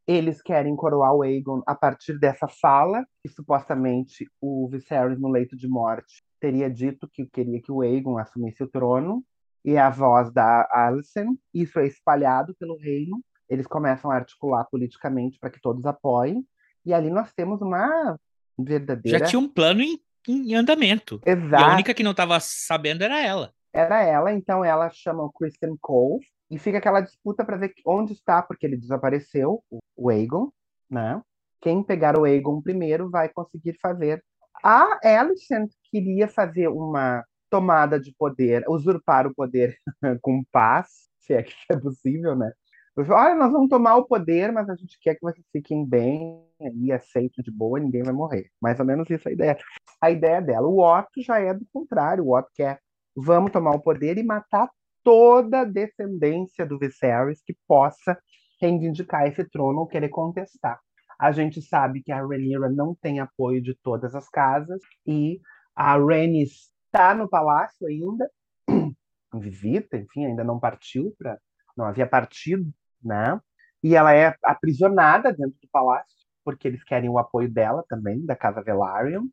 Speaker 1: Eles querem coroar o Aegon a partir dessa fala, que supostamente o Viserys no leito de morte teria dito que queria que o Aegon assumisse o trono, e é a voz da Alicent. Isso é espalhado pelo reino. Eles começam a articular politicamente para que todos apoiem. E ali nós temos uma verdadeira.
Speaker 3: Já tinha um plano em, em andamento. E a
Speaker 1: Exato.
Speaker 3: única que não estava sabendo era ela.
Speaker 1: Era ela, então ela chama o Christian Cole e fica aquela disputa para ver onde está, porque ele desapareceu, o- Aegon, né? Quem pegar o Aegon primeiro vai conseguir fazer. A Alicent queria fazer uma tomada de poder, usurpar o poder com paz, se é que é possível, né? Olha, nós vamos tomar o poder, mas a gente quer que vocês fiquem bem e aceitem de boa, ninguém vai morrer. Mais ou menos isso é a ideia. A ideia dela. O Otto já é do contrário. O Otto quer vamos tomar o poder e matar toda a descendência do Viserys que possa reivindicar esse trono ou querer contestar. A gente sabe que a Rhaenyra não tem apoio de todas as casas e a Rhaenys está no palácio ainda, visita, enfim, ainda não partiu para, não havia partido, né? E ela é aprisionada dentro do palácio porque eles querem o apoio dela também, da casa Velaryon.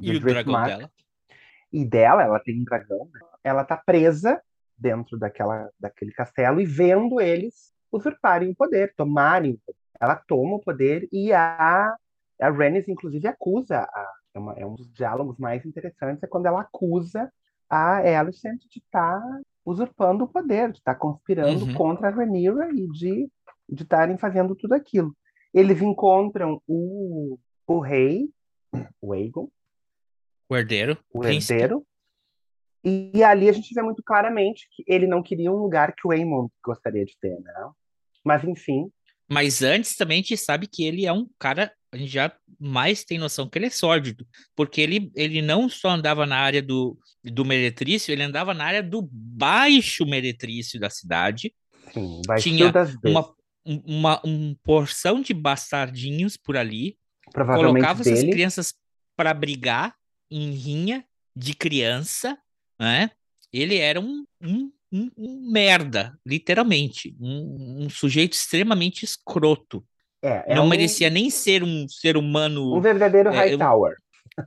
Speaker 3: E o dragão dela.
Speaker 1: E dela, ela tem um dragão. Né? Ela tá presa dentro daquela, daquele castelo e vendo eles usurparem o poder, tomarem o poder. Ela toma o poder e a, a Rhaenys, inclusive, acusa. A, é, uma, é, um dos diálogos mais interessantes, é quando ela acusa a Alicent de estar tá usurpando o poder, de estar tá conspirando uhum. contra a Rhaenyra e de estarem fazendo tudo aquilo. Eles encontram o, o rei, o Aegon.
Speaker 3: O herdeiro.
Speaker 1: O herdeiro. E, e, ali a gente vê muito claramente que ele não queria um lugar que o Aemon gostaria de ter, né? Mas enfim.
Speaker 3: Mas antes também a gente sabe que ele é um cara, a gente já mais tem noção que ele é sórdido, porque ele, ele não só andava na área do, do meretrício, ele andava na área do baixo meretrício da cidade.
Speaker 1: Sim,
Speaker 3: tinha uma, uma, uma porção de bastardinhos por ali, colocava dele. essas crianças para brigar em rinha de criança, né? Ele era um, um, um, um merda, literalmente, um, sujeito extremamente escroto.
Speaker 1: É, é
Speaker 3: Não merecia nem ser um ser humano.
Speaker 1: Um verdadeiro é, Hightower.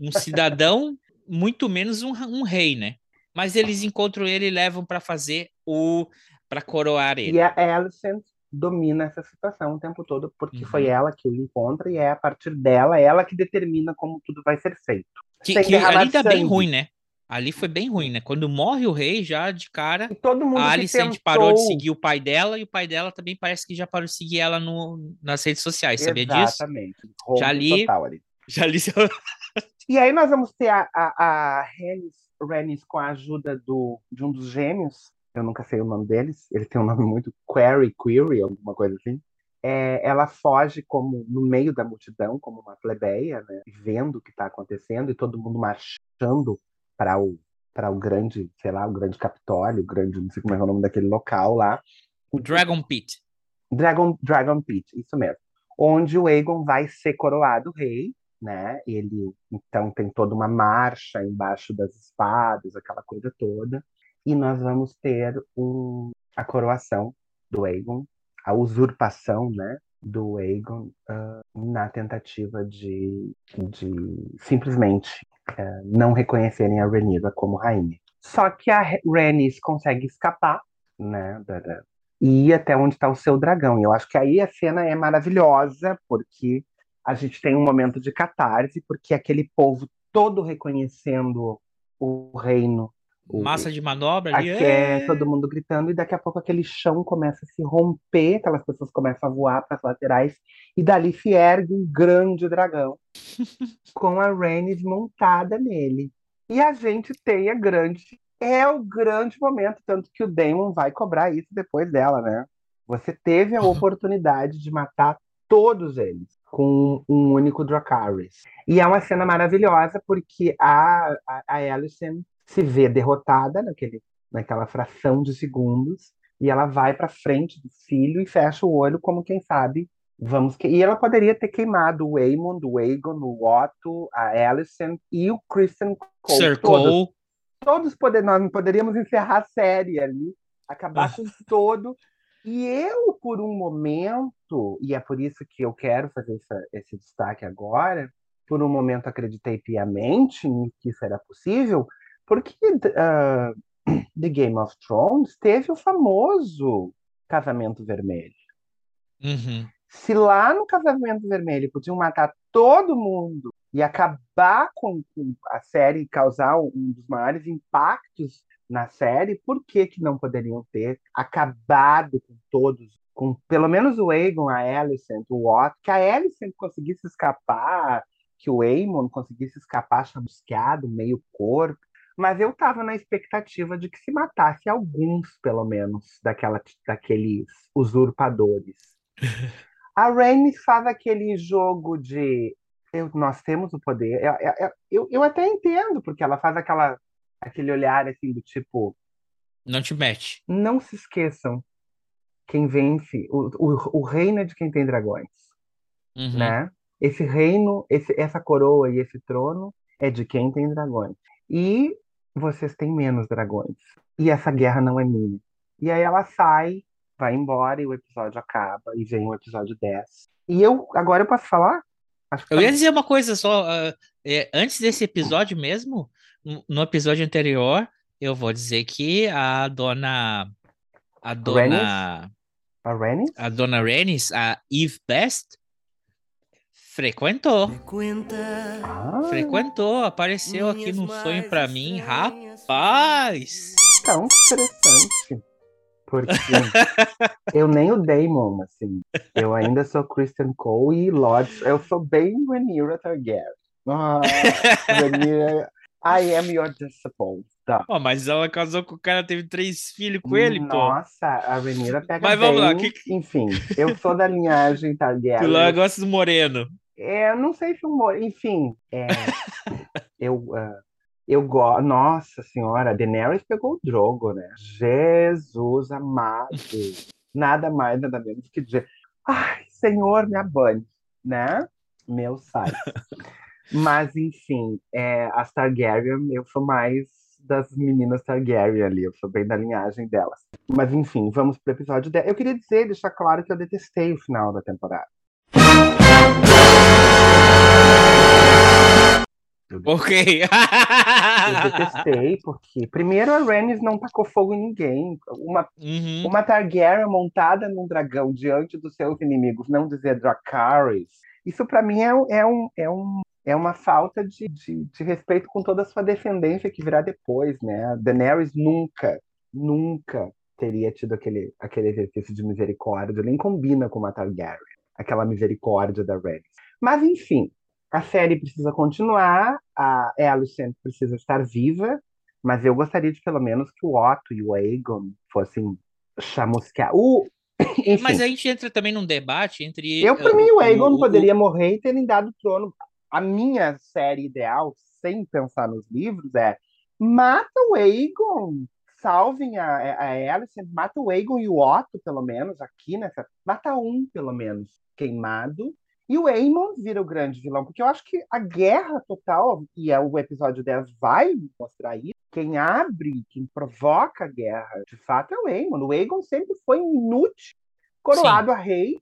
Speaker 3: Um, cidadão, muito menos um, um rei, né? Mas eles encontram ele e levam para fazer o para coroar ele.
Speaker 1: E a Alicent domina essa situação o tempo todo, porque uhum. foi ela que o encontra e é a partir dela, ela que determina como tudo vai ser feito.
Speaker 3: Que, que ali tá bem ruim, né? Ali foi bem ruim, né? Quando morre o rei, já de cara,
Speaker 1: e todo mundo
Speaker 3: a Alicent tentou... parou de seguir o pai dela e o pai dela também parece que já parou de seguir ela no, nas redes sociais, sabia
Speaker 1: Exatamente.
Speaker 3: disso?
Speaker 1: Exatamente. Já li,
Speaker 3: já li.
Speaker 1: e aí nós vamos ter a, a, a Renis com a ajuda do, de um dos gêmeos, eu nunca sei o nome deles, ele tem um nome muito Query, Query, alguma coisa assim. É, ela foge como no meio da multidão, como uma plebeia, né, vendo o que está acontecendo e todo mundo marchando para o para o grande, sei lá, o grande Capitólio, o grande, não sei como é o nome daquele local lá.
Speaker 3: O Dragon Pit.
Speaker 1: Dragon, Dragon Pit, isso mesmo. Onde o Aegon vai ser coroado rei, né? Ele então tem toda uma marcha embaixo das espadas, aquela coisa toda e nós vamos ter um, a coroação do Aegon, a usurpação, né, do Aegon uh, na tentativa de, de simplesmente uh, não reconhecerem a Rhaenyra como rainha. Só que a Rhaenys consegue escapar, né, da, da, e ir até onde está o seu dragão. E eu acho que aí a cena é maravilhosa, porque a gente tem um momento de catarse, porque aquele povo todo reconhecendo o reino
Speaker 3: Massa de manobra ali.
Speaker 1: É, todo mundo gritando, e daqui a pouco aquele chão começa a se romper, aquelas pessoas começam a voar para as laterais, e dali se ergue um grande dragão com a Rhaenys montada nele. E a gente tem a grande. É o grande momento, tanto que o Daemon vai cobrar isso depois dela, né? Você teve a oportunidade de matar todos eles com um único Dracarys. E é uma cena maravilhosa porque a, a, a Alicent se vê derrotada naquele, naquela fração de segundos e ela vai para frente do filho e fecha o olho como quem sabe vamos que e ela poderia ter queimado o Aemon, o Aegon, o Otto, a Alicent e o Christian Cole.
Speaker 3: Sir todos,
Speaker 1: todos poder, nós poderíamos encerrar a série ali, acabar com todo. E eu, por um momento, e é por isso que eu quero fazer essa, esse destaque agora, por um momento acreditei piamente que isso era possível, porque uh, The Game of Thrones teve o famoso casamento vermelho.
Speaker 3: Uhum.
Speaker 1: Se lá no casamento vermelho podiam matar todo mundo e acabar com, com a série causar um dos maiores impactos na série, por que, que não poderiam ter acabado com todos, com pelo menos o Aegon, a Alicent, o Otto, que a Alicent conseguisse escapar, que o Aemon conseguisse escapar chamuscado, meio corpo, mas eu estava na expectativa de que se matasse alguns, pelo menos, daquela, daqueles usurpadores. A Rainy faz aquele jogo de eu, nós temos o poder. Eu, eu, eu, até entendo, porque ela faz aquela, aquele olhar assim do tipo.
Speaker 3: Não te mete.
Speaker 1: Não se esqueçam. Quem vence, o, o, o reino é de quem tem dragões.
Speaker 3: Uhum.
Speaker 1: né? Esse reino, esse, essa coroa e esse trono é de quem tem dragões. E vocês têm menos dragões. E essa guerra não é minha. E aí ela sai, vai embora e o episódio acaba e vem o episódio 10. E eu, agora eu posso falar?
Speaker 3: Eu tá... ia dizer uma coisa só, uh, é, antes desse episódio mesmo, no episódio anterior, eu vou dizer que a dona a dona
Speaker 1: a Renis?
Speaker 3: A dona Renis, a Eve Best, frequentou.
Speaker 1: Ah.
Speaker 3: Frequentou, apareceu aqui num sonho para mim, rapaz.
Speaker 1: Tão interessante. Porque eu nem o Damon, assim. Eu ainda sou Christian Cole e Lodge. Eu sou bem Rhaenyra Targaryen. Ah, Rhaenyra, I am your disciple. Tá.
Speaker 3: Oh, mas ela casou com o cara, teve três filhos com ele,
Speaker 1: Nossa,
Speaker 3: pô.
Speaker 1: Nossa, a Rhaenyra pega
Speaker 3: Mas
Speaker 1: bem.
Speaker 3: vamos lá, que...
Speaker 1: Enfim, eu sou da linhagem Targaryen.
Speaker 3: Tu lá gosta do moreno.
Speaker 1: É, não sei se o moreno... Enfim, é, eu... Uh, eu gosto. Nossa senhora, a Daenerys pegou o Drogo, né? Jesus amado. Nada mais, nada menos que dizer. Ai, Senhor, me abane, né? Meu sai. Mas, enfim, é, as Targaryen, eu sou mais das meninas Targaryen ali, eu sou bem da linhagem delas. Mas, enfim, vamos pro episódio 10. Eu queria dizer, deixar claro que eu detestei o final da temporada.
Speaker 3: Ok.
Speaker 1: eu detestei, porque primeiro a Rhaenys não tacou fogo em ninguém. Uma,
Speaker 3: uhum.
Speaker 1: uma Targaryen montada num dragão diante dos seus inimigos, não dizer Dracarys. Isso para mim é, é, um, é, um, é uma falta de, de, de, respeito com toda a sua descendência que virá depois, né? Daenerys nunca, nunca teria tido aquele, aquele exercício de misericórdia, nem combina com uma Targaryen, aquela misericórdia da Rhaenys. Mas enfim, a série precisa continuar, a Alicent precisa estar viva, mas eu gostaria de pelo menos que o Otto e o Aegon fossem chamuscar. O... Enfim,
Speaker 3: mas a gente entra também num debate entre.
Speaker 1: Eu, para mim, o Aegon o, poderia morrer e terem dado o trono. A minha série ideal, sem pensar nos livros, é mata o Aegon, salvem a, a Alicent, mata o Aegon e o Otto, pelo menos, aqui nessa. Mata um, pelo menos, queimado e o Aemon vira o grande vilão, porque eu acho que a guerra total, e é o episódio 10 vai mostrar isso, quem abre, quem provoca a guerra, de fato, é o Aemon. O Aegon sempre foi um inútil, coroado Sim. a rei,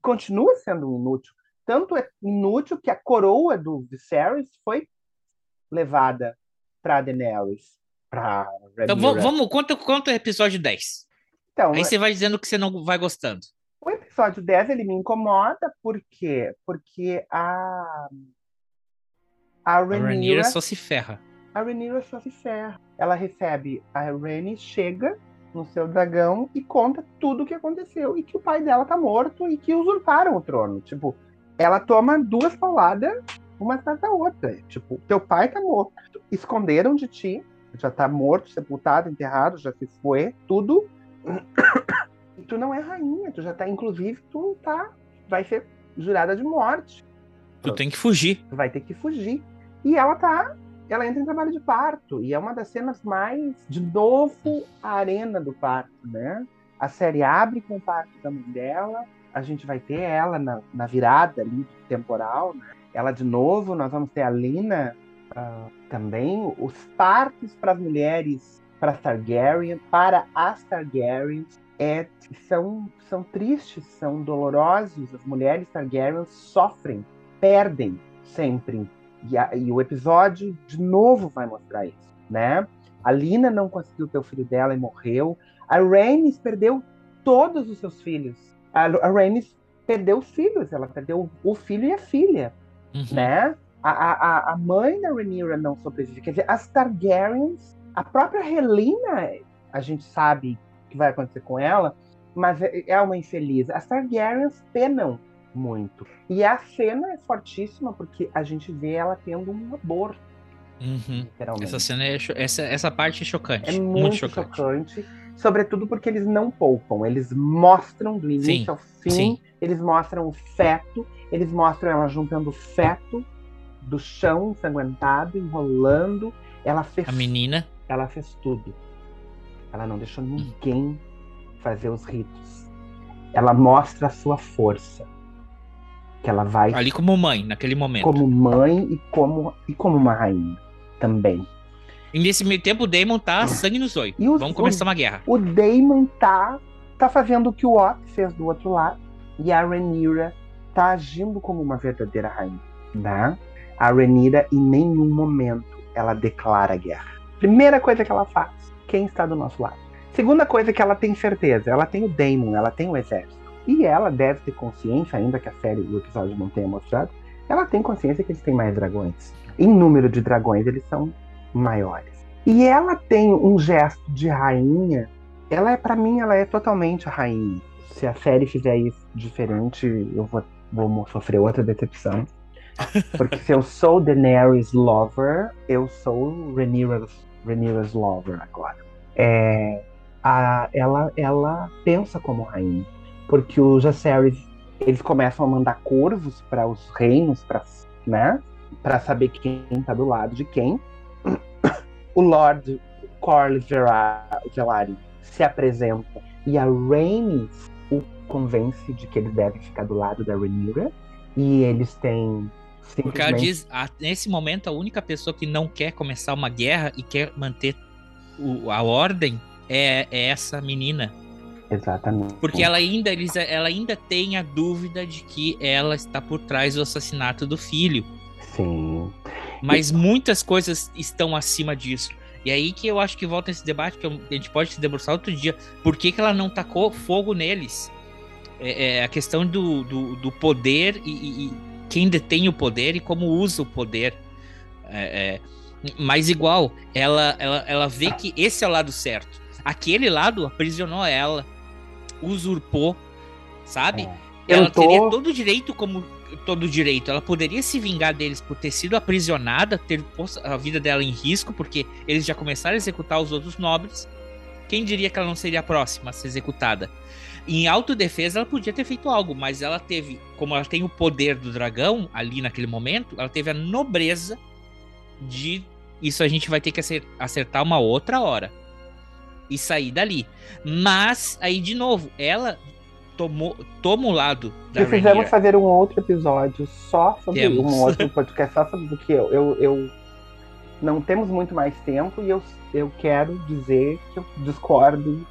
Speaker 1: continua sendo um inútil. Tanto é inútil que a coroa do Viserys foi levada para Daenerys. Pra
Speaker 3: então vamos, conta, conta o episódio 10.
Speaker 1: Então,
Speaker 3: Aí você vai dizendo que você não vai gostando.
Speaker 1: O episódio 10 ele me incomoda, por quê? Porque a.
Speaker 3: A Rhaenyra só se ferra.
Speaker 1: A Rhaenyra só se ferra. Ela recebe. A Rhaenys chega no seu dragão e conta tudo o que aconteceu. E que o pai dela tá morto e que usurparam o trono. Tipo, ela toma duas pauladas, uma atrás da outra. Tipo, teu pai tá morto. Esconderam de ti. Já tá morto, sepultado, enterrado, já se foi. Tudo tu não é rainha, tu já tá, inclusive, tu tá, vai ser jurada de morte.
Speaker 3: Tu tem que fugir.
Speaker 1: Tu vai ter que fugir. E ela tá, ela entra em trabalho de parto, e é uma das cenas mais, de novo, a arena do parto, né? A série abre com o parto da mãe dela, a gente vai ter ela na, na virada ali temporal, né? Ela de novo, nós vamos ter a Lina uh, também, os partos para as mulheres, para Targaryen, para as Targaryens, é, são, são tristes, são dolorosos. As mulheres Targaryen sofrem, perdem sempre. E, a, e, o episódio de novo vai mostrar isso, né? A Lina não conseguiu ter o filho dela e morreu. A Rhaenys perdeu todos os seus filhos. A, a Rhaenys perdeu os filhos, ela perdeu o filho e a filha, uhum. né? A, a, a mãe da Rhaenyra não sobrevive. Quer dizer, as Targaryens, a própria Helena, a gente sabe que vai acontecer com ela, mas é, é uma infeliz. As Targaryens penam muito. E a cena é fortíssima porque a gente vê ela tendo um aborto.
Speaker 3: Uhum. Essa cena é essa, essa parte é chocante.
Speaker 1: É muito, muito chocante. chocante. Sobretudo porque eles não poupam. Eles mostram do início sim, ao fim. Sim. Eles mostram o feto. Eles mostram ela juntando o feto do chão ensanguentado, enrolando. Ela fez.
Speaker 3: A menina.
Speaker 1: Ela fez tudo. Ela não deixou ninguém fazer os ritos. Ela mostra a sua força. Que ela vai.
Speaker 3: Ali como mãe, naquele momento.
Speaker 1: Como mãe e como, e como uma rainha também.
Speaker 3: E nesse meio tempo o Daemon tá sangue no zóio. Vamos começar uma guerra.
Speaker 1: O Daemon tá, tá fazendo o que o Ott fez do outro lado. E a Rhaenyra tá agindo como uma verdadeira rainha. Né? A Rhaenyra em nenhum momento ela declara guerra. Primeira coisa que ela faz, quem está do nosso lado. Segunda coisa que ela tem certeza, ela tem o Daemon, ela tem o exército. E ela deve ter consciência, ainda que a série, o episódio não tenha mostrado, ela tem consciência que eles têm mais dragões. Em número de dragões, eles são maiores. E ela tem um gesto de rainha. Ela é, para mim, ela é totalmente a rainha. Se a série fizer isso diferente, eu vou, vou sofrer outra decepção. Porque se eu sou Daenerys Lover, eu sou Rhaenyra's, Rhaenyra's Lover agora. É, a, ela, ela pensa como rainha. Porque os Jaceres, eles começam a mandar corvos para os reinos, para né? Para saber quem está do lado de quem. O Lord Corlys Velaryon se apresenta e a Rhaenys o convence de que ele deve ficar do lado da Rhaenyra e eles têm
Speaker 3: Porque ela diz, nesse momento, a única pessoa que não quer começar uma guerra e quer manter o, a ordem é, é essa menina.
Speaker 1: Exatamente.
Speaker 3: Porque ela ainda, eles, ela ainda tem a dúvida de que ela está por trás do assassinato do filho.
Speaker 1: Sim.
Speaker 3: Mas e... muitas coisas estão acima disso. E aí que eu acho que volta esse debate, que a gente pode se debruçar outro dia. Por que, que ela não tacou fogo neles? É, é a questão do, do, do poder e, e, quem detém o poder e como usa o poder. É, é, mas igual, ela, ela, ela vê que esse é o lado certo. Aquele lado aprisionou ela, usurpou, sabe? É. Ela tô... teria todo o direito como todo o direito. Ela poderia se vingar deles por ter sido aprisionada, ter posto a vida dela em risco, porque eles já começaram a executar os outros nobres. Quem diria que ela não seria a próxima a ser executada? Em autodefesa, ela podia ter feito algo, mas ela teve, como ela tem o poder do dragão ali naquele momento, ela teve a nobreza de. Isso a gente vai ter que acertar uma outra hora e sair dali. Mas, aí de novo, ela tomou, toma o lado
Speaker 1: da Precisamos fazer um outro episódio só sobre temos. um outro podcast só sobre o que eu, eu, eu não temos muito mais tempo e eu, eu quero dizer que eu discordo.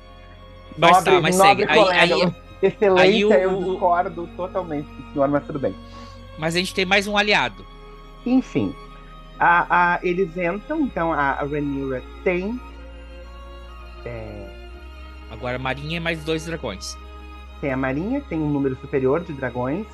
Speaker 3: Mas nobre, tá, mas segue. Colega, aí, aí,
Speaker 1: excelência, aí o, eu discordo totalmente do senhor, mas tudo bem.
Speaker 3: Mas a gente tem mais um aliado.
Speaker 1: Enfim, a, a, eles entram, então a, a Rhaenyra tem é...
Speaker 3: Agora, Marinha é mais dois dragões.
Speaker 1: Tem a Marinha, tem um número superior de dragões,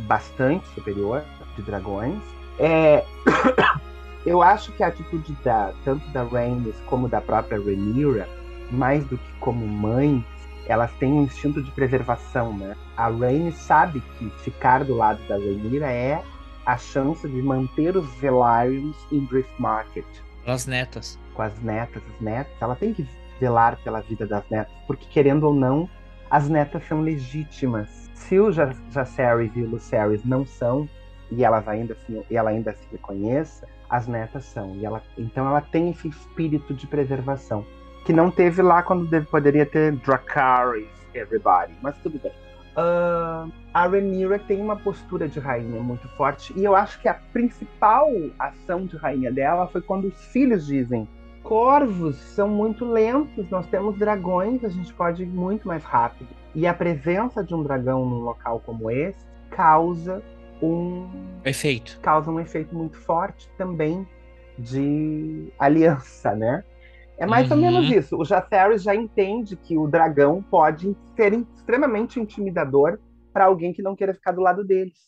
Speaker 1: bastante superior de dragões. É... Eu acho que a atitude da, tanto da Rhaenys como da própria Rhaenyra, mais do que como mãe, elas têm um instinto de preservação, né? A Rhaenys sabe que ficar do lado da Rhaenyra é a chance de manter os Velaryons em Driftmarket.
Speaker 3: As netas
Speaker 1: com as netas, as netas, ela tem que zelar pela vida das netas, porque querendo ou não, as netas são legítimas. Se o Jaceres e o Lucerys não são, e elas ainda se, ela ainda se reconheça, as netas são. E ela, então ela tem esse espírito de preservação, que não teve lá quando deve, poderia ter Dracarys, everybody, mas tudo bem. Uh, a Rhaenyra tem uma postura de rainha muito forte e eu acho que a principal ação de rainha dela foi quando os filhos dizem corvos são muito lentos, nós temos dragões, a gente pode ir muito mais rápido. E a presença de um dragão num local como esse causa um
Speaker 3: efeito.
Speaker 1: Causa um efeito muito forte também de aliança, né? É mais uhum. ou menos uhum. isso. O Jaceres já entende que o dragão pode ser extremamente intimidador para alguém que não queira ficar do lado deles.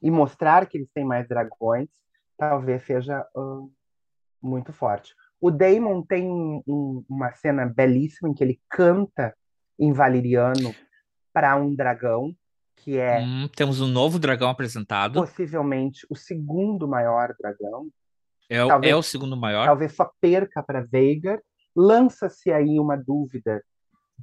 Speaker 1: E mostrar que eles têm mais dragões talvez seja uh, muito forte. O Damon tem um, uma cena belíssima em que ele canta em valeriano para um dragão, que é.
Speaker 3: Hum, temos um novo dragão apresentado.
Speaker 1: Possivelmente o segundo maior dragão.
Speaker 3: É, talvez, é o segundo maior.
Speaker 1: Talvez só perca para Veigar. Lança-se aí uma dúvida.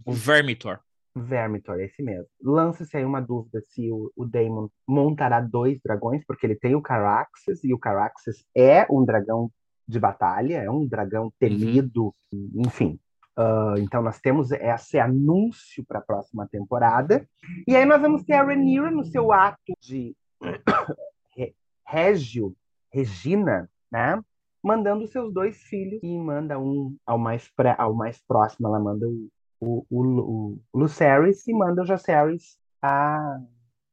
Speaker 3: O Vermitor.
Speaker 1: Vermitor, esse mesmo. Lança-se aí uma dúvida se o, o Daemon montará dois dragões, porque ele tem o Caraxes, e o Caraxes é um dragão de batalha, é um dragão temido, uhum. enfim. Uh, então nós temos esse anúncio para a próxima temporada. E aí nós vamos ter a Rhaenyra no seu ato de Régio, Regina, né? Mandando seus dois filhos e manda um ao mais, pré, ao mais próximo, ela manda o, o, o, o Lucerys e manda o Jacerys a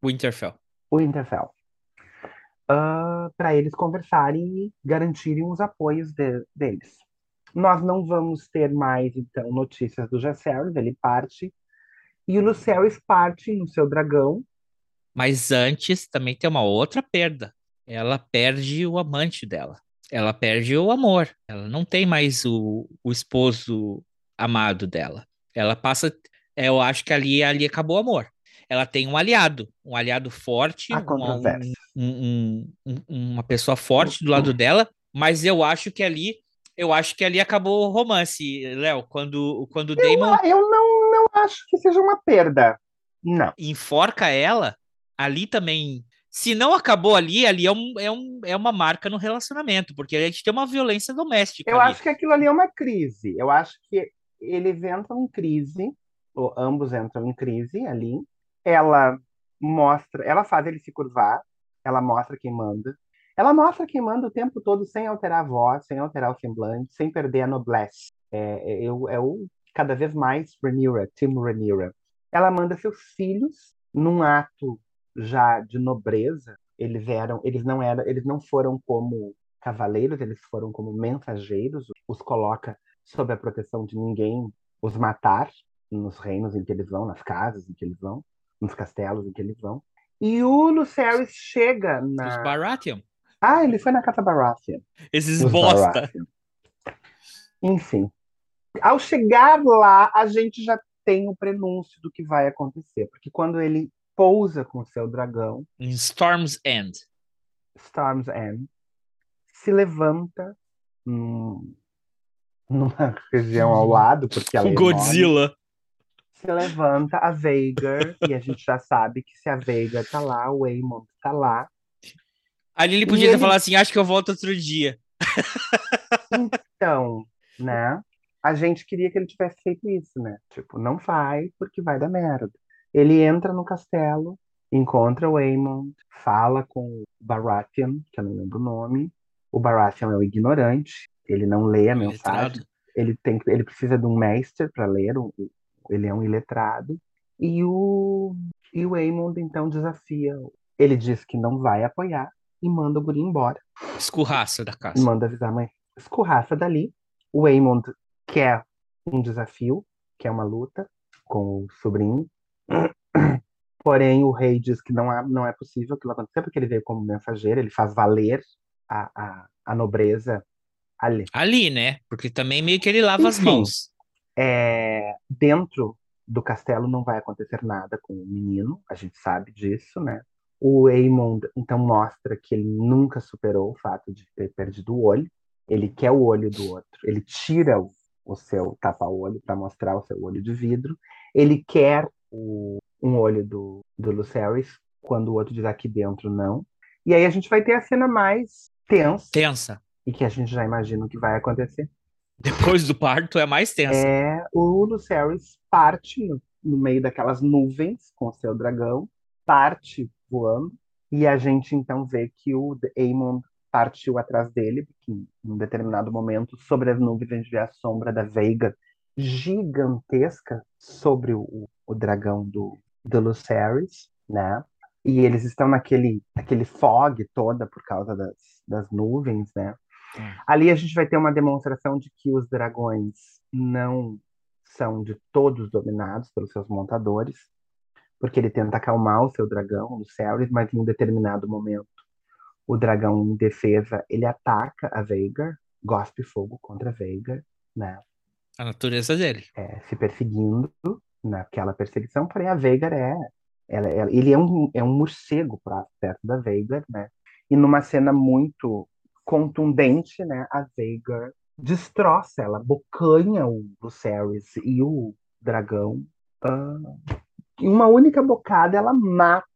Speaker 3: Winterfell.
Speaker 1: Winterfell. Uh, para eles conversarem e garantirem os apoios de, deles. Nós não vamos ter mais, então, notícias do Jacerys, ele parte. E o Lucerys parte no seu dragão.
Speaker 3: Mas antes também tem uma outra perda. Ela perde o amante dela. Ela perde o amor. Ela não tem mais o, o esposo amado dela. Ela passa. Eu acho que ali, ali acabou o amor. Ela tem um aliado, um aliado forte, uma, um, um, uma pessoa forte do lado dela, mas eu acho que ali eu acho que ali acabou o romance, Léo, quando, quando o Damon.
Speaker 1: Eu, eu não, não acho que seja uma perda. Não.
Speaker 3: Enforca ela, ali também. Se não acabou ali, ali é, um, é, um, é uma marca no relacionamento, porque a gente tem uma violência doméstica.
Speaker 1: Eu
Speaker 3: ali.
Speaker 1: acho que aquilo ali é uma crise. Eu acho que eles entram em crise, ou ambos entram em crise ali. Ela mostra, ela faz ele se curvar, ela mostra quem manda. Ela mostra quem manda o tempo todo sem alterar a voz, sem alterar o semblante, sem perder a noblesse. É, é, é o cada vez mais Rhaenyra, Tim Rhaenyra. Ela manda seus filhos num ato já de nobreza. Eles eram, eles não eram, eles não foram como cavaleiros, eles foram como mensageiros. Os coloca sob a proteção de ninguém os matar nos reinos em que eles vão, nas casas em que eles vão, nos castelos em que eles vão. E o Lucerys chega na.
Speaker 3: Os Baratheon.
Speaker 1: Ah, ele foi na casa Baratheon.
Speaker 3: Esses bosta.
Speaker 1: Baratheon. Enfim. Ao chegar lá, a gente já tem o prenúncio do que vai acontecer. Porque quando ele pousa com o seu dragão.
Speaker 3: Em Storm's End.
Speaker 1: Storm's End. Se levanta num, numa região ao lado, porque ela é
Speaker 3: Godzilla. Enorme,
Speaker 1: se levanta a Veigar, e a gente já sabe que se a Veigar tá lá, o Aemon tá lá,
Speaker 3: Ali ele podia ele... falar assim, acho que eu volto outro dia.
Speaker 1: Então, né? A gente queria que ele tivesse feito isso, né? Tipo, não faz porque vai dar merda. Ele entra no castelo, encontra o Aemon, fala com o Baratheon, que eu não lembro o nome. O Baratheon é o ignorante, ele não lê a mensagem. Ele, tem, ele precisa de um mestre para ler, ele é um iletrado. E o, e o Aemond, então, desafia. Ele diz que não vai apoiar, e manda o guri embora.
Speaker 3: Escurraça da casa.
Speaker 1: Manda avisar a mãe. Escurraça dali. O Waymond quer um desafio, quer uma luta com o sobrinho. Porém, o rei diz que não, há, não é possível aquilo acontecer, porque ele veio como mensageiro, ele faz valer a, a, a nobreza ali.
Speaker 3: Ali, né? Porque também meio que ele lava Enfim, as mãos.
Speaker 1: É, dentro do castelo não vai acontecer nada com o menino, a gente sabe disso, né? O Aemond, então, mostra que ele nunca superou o fato de ter perdido o olho. Ele quer o olho do outro. Ele tira o, o seu tapa-olho para mostrar o seu olho de vidro. Ele quer o, um olho do, do Lucerys, quando o outro diz aqui dentro não. E aí a gente vai ter a cena mais tensa.
Speaker 3: Tensa.
Speaker 1: E que a gente já imagina o que vai acontecer.
Speaker 3: Depois do parto é mais tensa.
Speaker 1: É, o Lucerys parte no, no meio daquelas nuvens com o seu dragão, parte voando. E a gente então vê que o Aemon partiu atrás dele, porque em um determinado momento, sobre as nuvens, a gente vê a sombra da Veiga gigantesca sobre o, o dragão do, do Lucerys, né? E eles estão naquele, naquele fog toda por causa das, das nuvens, né? Hum. Ali a gente vai ter uma demonstração de que os dragões não são de todos dominados pelos seus montadores, porque ele tenta acalmar o seu dragão, o Ceres, mas em um determinado momento, o dragão em defesa, ele ataca a Veigar, gospe fogo contra a Veigar, né?
Speaker 3: A natureza dele.
Speaker 1: É, se perseguindo naquela perseguição, porém a Veigar é, ela, ela, ele é um, é um morcego perto da Veigar, né? E numa cena muito contundente, né, a Veigar destroça, ela bocanha o Lucerys e o dragão uh, em uma única bocada ela mata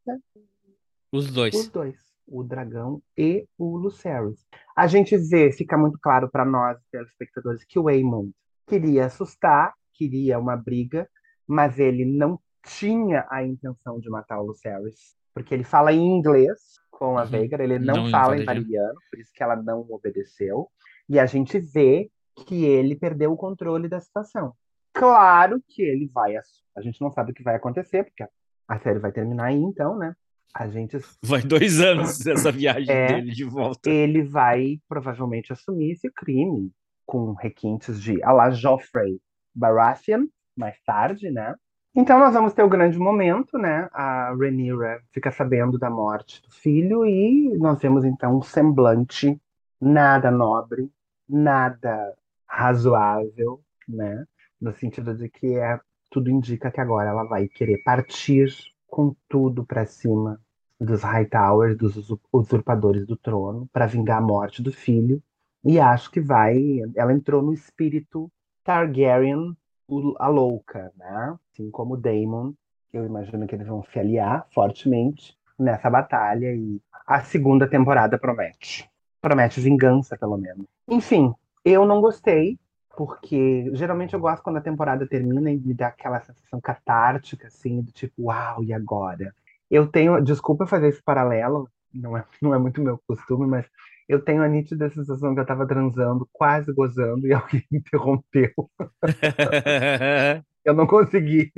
Speaker 3: os dois.
Speaker 1: Os dois, o dragão e o Lucerys. A gente vê, fica muito claro para nós, telespectadores, que o Aemond queria assustar, queria uma briga, mas ele não tinha a intenção de matar o Lucerys, porque ele fala em inglês com a uhum. ele não, não fala em Valyriano, por isso que ela não obedeceu. E a gente vê que ele perdeu o controle da situação. Claro que ele vai. A gente não sabe o que vai acontecer, porque a série vai terminar aí, então, né? A gente.
Speaker 3: Vai dois anos essa viagem é, dele de volta.
Speaker 1: Ele vai provavelmente assumir esse crime com requintes de a la Joffrey Baratheon, mais tarde, né? Então nós vamos ter o grande momento, né? A Rhaenyra fica sabendo da morte do filho e nós vemos então um semblante nada nobre, nada razoável, né? No sentido de que é, tudo indica que agora ela vai querer partir com tudo para cima dos Hightowers, dos usurpadores do trono, para vingar a morte do filho. E acho que vai. Ela entrou no espírito Targaryen, a louca, né? Assim como Daemon. Eu imagino que eles vão se aliar fortemente nessa batalha e a segunda temporada promete. Promete vingança, pelo menos. Enfim, eu não gostei, porque geralmente eu gosto quando a temporada termina e me dá aquela sensação catártica, assim, do tipo, uau, e agora? Eu tenho, desculpa fazer esse paralelo, não é, não é muito meu costume, mas eu tenho a nítida sensação que eu tava transando, quase gozando, e alguém me interrompeu. eu não consegui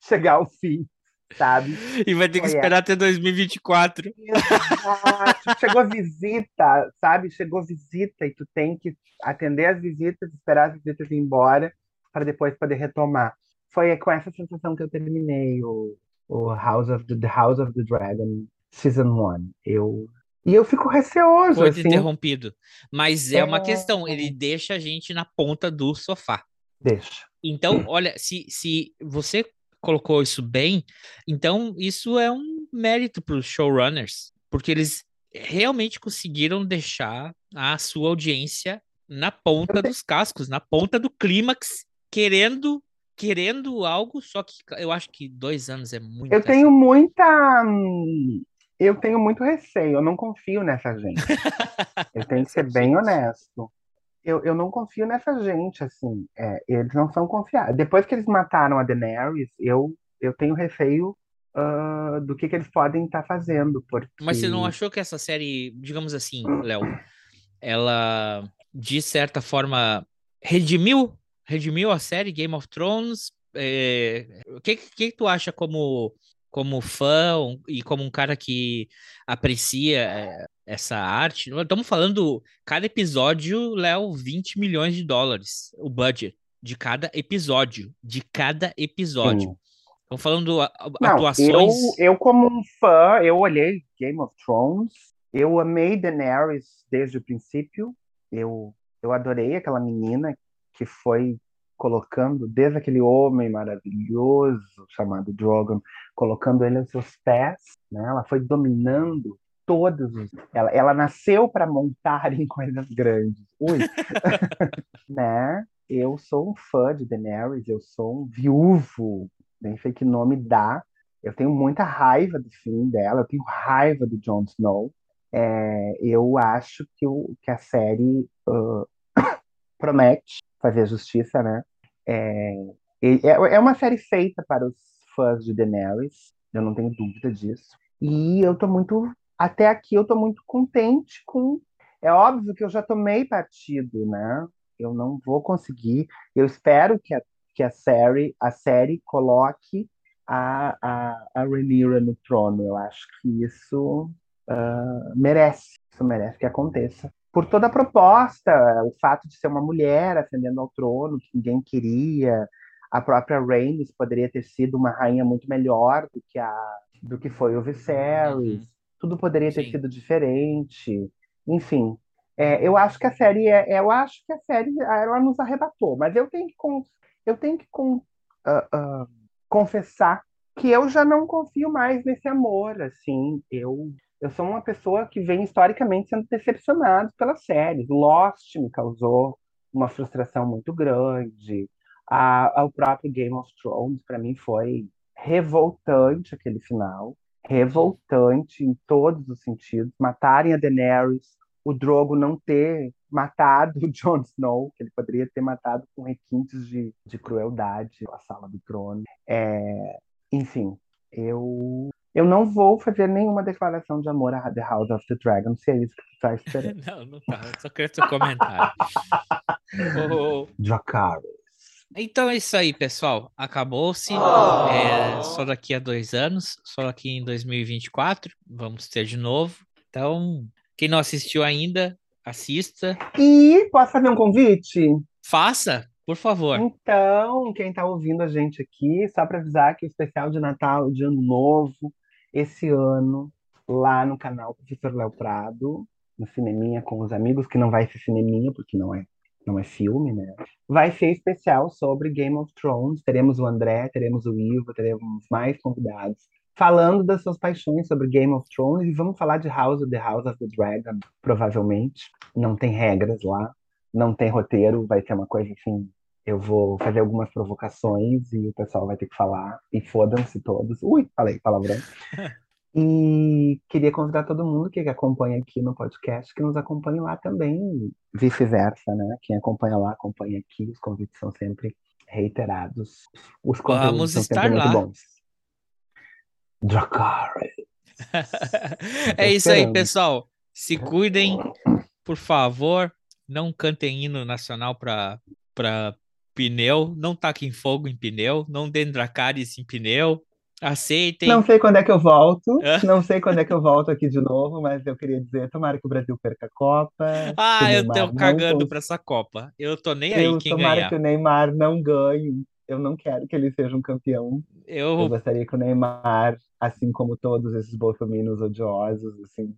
Speaker 1: chegar ao fim sabe?
Speaker 3: E vai ter que esperar até 2024.
Speaker 1: Exato. Chegou visita, sabe? Chegou visita e tu tem que atender as visitas, esperar as visitas ir embora para depois poder retomar. Foi com essa sensação que eu terminei o, o House of the, the House of the Dragon Season 1. Eu e eu fico receoso.
Speaker 3: Foi
Speaker 1: assim.
Speaker 3: interrompido. Mas é, é uma questão, ele deixa a gente na ponta do sofá.
Speaker 1: Deixa.
Speaker 3: Então, olha, se, se você colocou isso bem, então isso é um mérito para os showrunners, porque eles realmente conseguiram deixar a sua audiência na ponta dos cascos, na ponta do clímax, querendo querendo algo, só que eu acho que dois anos é muito.
Speaker 1: Eu tenho muita. Eu tenho muito receio, eu não confio nessa gente. eu tenho que ser bem honesto eu, eu não confio nessa gente, assim. É, eles não são confiáveis. Depois que eles mataram a Daenerys, eu, eu tenho receio uh, do que, que eles podem estar tá fazendo. Porque...
Speaker 3: Mas você não achou que essa série, digamos assim, Léo, ela, de certa forma, redimiu? Redimiu a série Game of Thrones? É, o que, que tu acha como como fã e como um cara que aprecia é, essa arte. Estamos falando, cada episódio, Léo, 20 milhões de dólares, o budget de cada episódio. De cada episódio. Estamos falando atuações.
Speaker 1: Não, eu, eu, como um fã, eu olhei Game of Thrones, eu amei Daenerys desde o princípio. Eu, eu adorei aquela menina que foi colocando, desde aquele homem maravilhoso chamado Drogon, colocando ele aos seus pés, né? Ela foi dominando todos os. Ela, ela nasceu para montar em coisas grandes. Ui! né? Eu sou um fã de Daenerys, eu sou um viúvo, nem sei que nome dá. Eu tenho muita raiva do fim dela, eu tenho raiva do Jon Snow. É, eu acho que, o, que a série uh, promete fazer justiça, né? É, é, é uma série feita para os fãs de Daenerys, eu não tenho dúvida disso. E eu tô muito, até aqui eu tô muito contente com. É óbvio que eu já tomei partido, né? Eu não vou conseguir. Eu espero que a, que a série, a série coloque a, a, a Rhaenyra no trono. Eu acho que isso uh, merece, isso merece que aconteça por toda a proposta, o fato de ser uma mulher ascendendo ao trono, que ninguém queria, a própria Rhaenys poderia ter sido uma rainha muito melhor do que a do que foi o Viserys. Uhum. Tudo poderia ter Sim. sido diferente. Enfim, é, eu acho que a série é, eu acho que a série ela nos arrebatou, mas eu tenho que eu tenho que uh, uh, confessar que eu já não confio mais nesse amor, assim, eu eu sou uma pessoa que vem historicamente sendo decepcionado pelas séries. Lost me causou uma frustração muito grande. A, o próprio Game of Thrones, para mim, foi revoltante aquele final. Revoltante em todos os sentidos. Matarem a Daenerys, o Drogo não ter matado o Jon Snow, que ele poderia ter matado com requintes de, de crueldade a sala do trono. É, enfim, eu eu não vou fazer nenhuma declaração de amor a The House of the Dragon, se é isso que tu tá esperando.
Speaker 3: não, não tá. Eu só quero seu comentário.
Speaker 1: oh, Dracarys.
Speaker 3: Então é isso aí, pessoal. Acabou-se. Oh. É, só daqui a dois anos, só aqui em 2024, vamos ter de novo. Então, quem não assistiu ainda, assista.
Speaker 1: E posso fazer um convite?
Speaker 3: Faça, por favor.
Speaker 1: Então, quem está ouvindo a gente aqui, só para avisar que o especial de Natal, de Ano Novo, esse ano, lá no canal Professor Léo Prado, no Cineminha com os amigos, que não vai ser cineminha, porque não é, não é filme, né? Vai ser especial sobre Game of Thrones. Teremos o André, teremos o Ivo, teremos mais convidados falando das suas paixões sobre Game of Thrones e vamos falar de House of the House of the Dragon, provavelmente. Não tem regras lá, não tem roteiro, vai ser uma coisa assim. Eu vou fazer algumas provocações e o pessoal vai ter que falar. E fodam-se todos. Ui, falei palavrão. E queria convidar todo mundo que acompanha aqui no podcast que nos acompanhe lá também, vice-versa, né? Quem acompanha lá, acompanha aqui. Os convites são sempre reiterados. Os
Speaker 3: Vamos
Speaker 1: são
Speaker 3: estar
Speaker 1: sempre
Speaker 3: lá.
Speaker 1: muito bons. Dracarys.
Speaker 3: é isso aí, pessoal. Se cuidem, por favor. Não cantem hino nacional para pneu. Não taquem fogo em pneu. Não deem Dracarys em pneu. Aceitem.
Speaker 1: Não sei quando é que eu volto. Não sei quando é que eu volto aqui de novo, mas eu queria dizer, tomara que o Brasil perca a Copa.
Speaker 3: Ah, eu tô
Speaker 1: não
Speaker 3: cagando
Speaker 1: cons-
Speaker 3: pra essa Copa. Eu tô nem aí
Speaker 1: Eu
Speaker 3: quem
Speaker 1: tomara
Speaker 3: ganhar.
Speaker 1: que o Neymar não ganhe. Eu não quero que ele seja um campeão. Eu
Speaker 3: Eu,
Speaker 1: gostaria que o Neymar, assim como todos esses bolsominions odiosos, assim,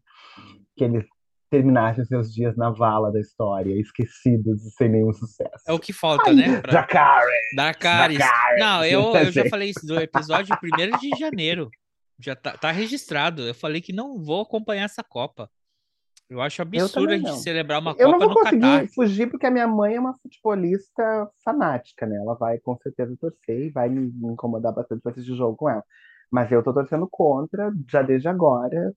Speaker 1: que ele terminasse os seus dias na vala da história, esquecidos e sem nenhum sucesso.
Speaker 3: é o que falta, né? Pra
Speaker 1: Dracarys!
Speaker 3: Dracarys.
Speaker 1: Dracarys.
Speaker 3: Não, eu, eu já falei isso do episódio 1 de janeiro. Já tá, tá registrado. Eu falei que não vou acompanhar essa Copa. Eu acho absurdo a
Speaker 1: também
Speaker 3: gente celebrar uma
Speaker 1: Eu não
Speaker 3: Copa
Speaker 1: vou
Speaker 3: no
Speaker 1: conseguir
Speaker 3: Catar.
Speaker 1: fugir porque a minha mãe é uma futebolista fanática, né? Ela vai com certeza torcer e vai me incomodar bastante para assistir o jogo com ela. Mas eu tô torcendo contra já desde agora.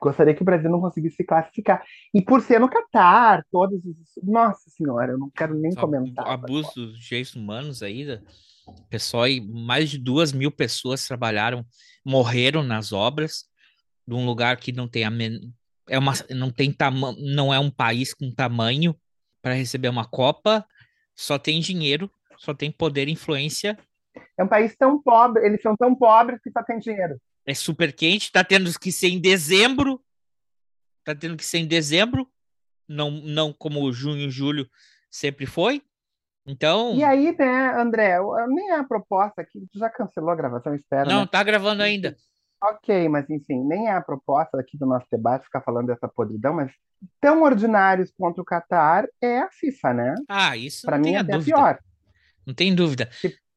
Speaker 1: Gostaria que o Brasil não conseguisse se classificar. E por ser no Catar, todos os. Nossa Senhora, eu não quero nem
Speaker 3: Só
Speaker 1: comentar.
Speaker 3: Abuso dos direitos humanos aí. da- Pessoal, e mais de duas mil pessoas trabalharam, morreram nas obras de um lugar que não tem a men... é uma não tem tama... não é um país com tamanho para receber uma Copa, só tem dinheiro, só tem poder e influência
Speaker 1: É um país tão pobre, eles são tão pobres que só tem dinheiro.
Speaker 3: É super quente, tá tendo que ser em dezembro, tá tendo que ser em dezembro, não, não como junho, julho sempre foi. Então,
Speaker 1: E aí, né, André, nem é a proposta aqui, tu já cancelou a gravação, espero,
Speaker 3: não,
Speaker 1: né?
Speaker 3: tá gravando ainda.
Speaker 1: Ok, mas enfim, nem é a proposta aqui do nosso debate ficar falando dessa podridão, mas tão ordinários contra o Catar é a FIFA, né?
Speaker 3: Ah, isso
Speaker 1: Para mim é até pior.
Speaker 3: Não tem dúvida.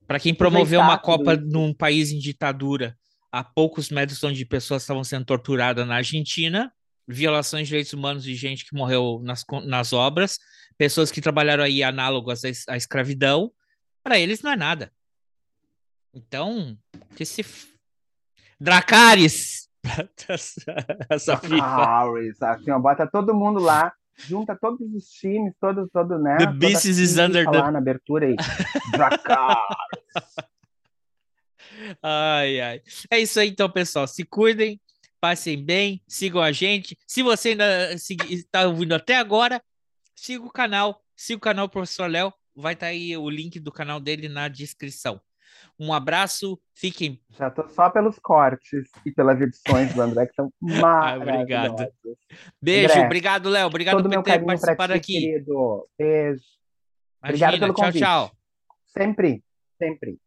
Speaker 3: Para quem promoveu uma Copa num país em ditadura, a poucos metros onde pessoas estavam sendo torturadas na Argentina, violações de direitos humanos de gente que morreu nas, nas obras, pessoas que trabalharam aí análogas à, es- à escravidão, para eles não é nada. Então, que se. Dracarys! Essa FIFA.
Speaker 1: Harris, assim, ó, bota todo mundo lá, junta todos os times, todo, todo, né?
Speaker 3: The beast is under the-
Speaker 1: na abertura aí. Dracar.
Speaker 3: Ai, ai. É isso aí, então, pessoal. Se cuidem, passem bem, sigam a gente. Se você ainda está ouvindo até agora, siga o canal, siga o canal Professor Léo. Vai estar aí o link do canal dele na descrição. Um abraço, fiquem.
Speaker 1: Já tô só pelos cortes e pelas edições do André, que são
Speaker 3: obrigado.
Speaker 1: maravilhosas.
Speaker 3: Beijo,
Speaker 1: André,
Speaker 3: obrigado, Léo. Obrigado
Speaker 1: Todo
Speaker 3: por
Speaker 1: meu
Speaker 3: ter participado
Speaker 1: ti,
Speaker 3: aqui.
Speaker 1: querido. Beijo. Obrigado
Speaker 3: Imagina,
Speaker 1: pelo
Speaker 3: tchau,
Speaker 1: convite.
Speaker 3: tchau.
Speaker 1: Sempre, sempre.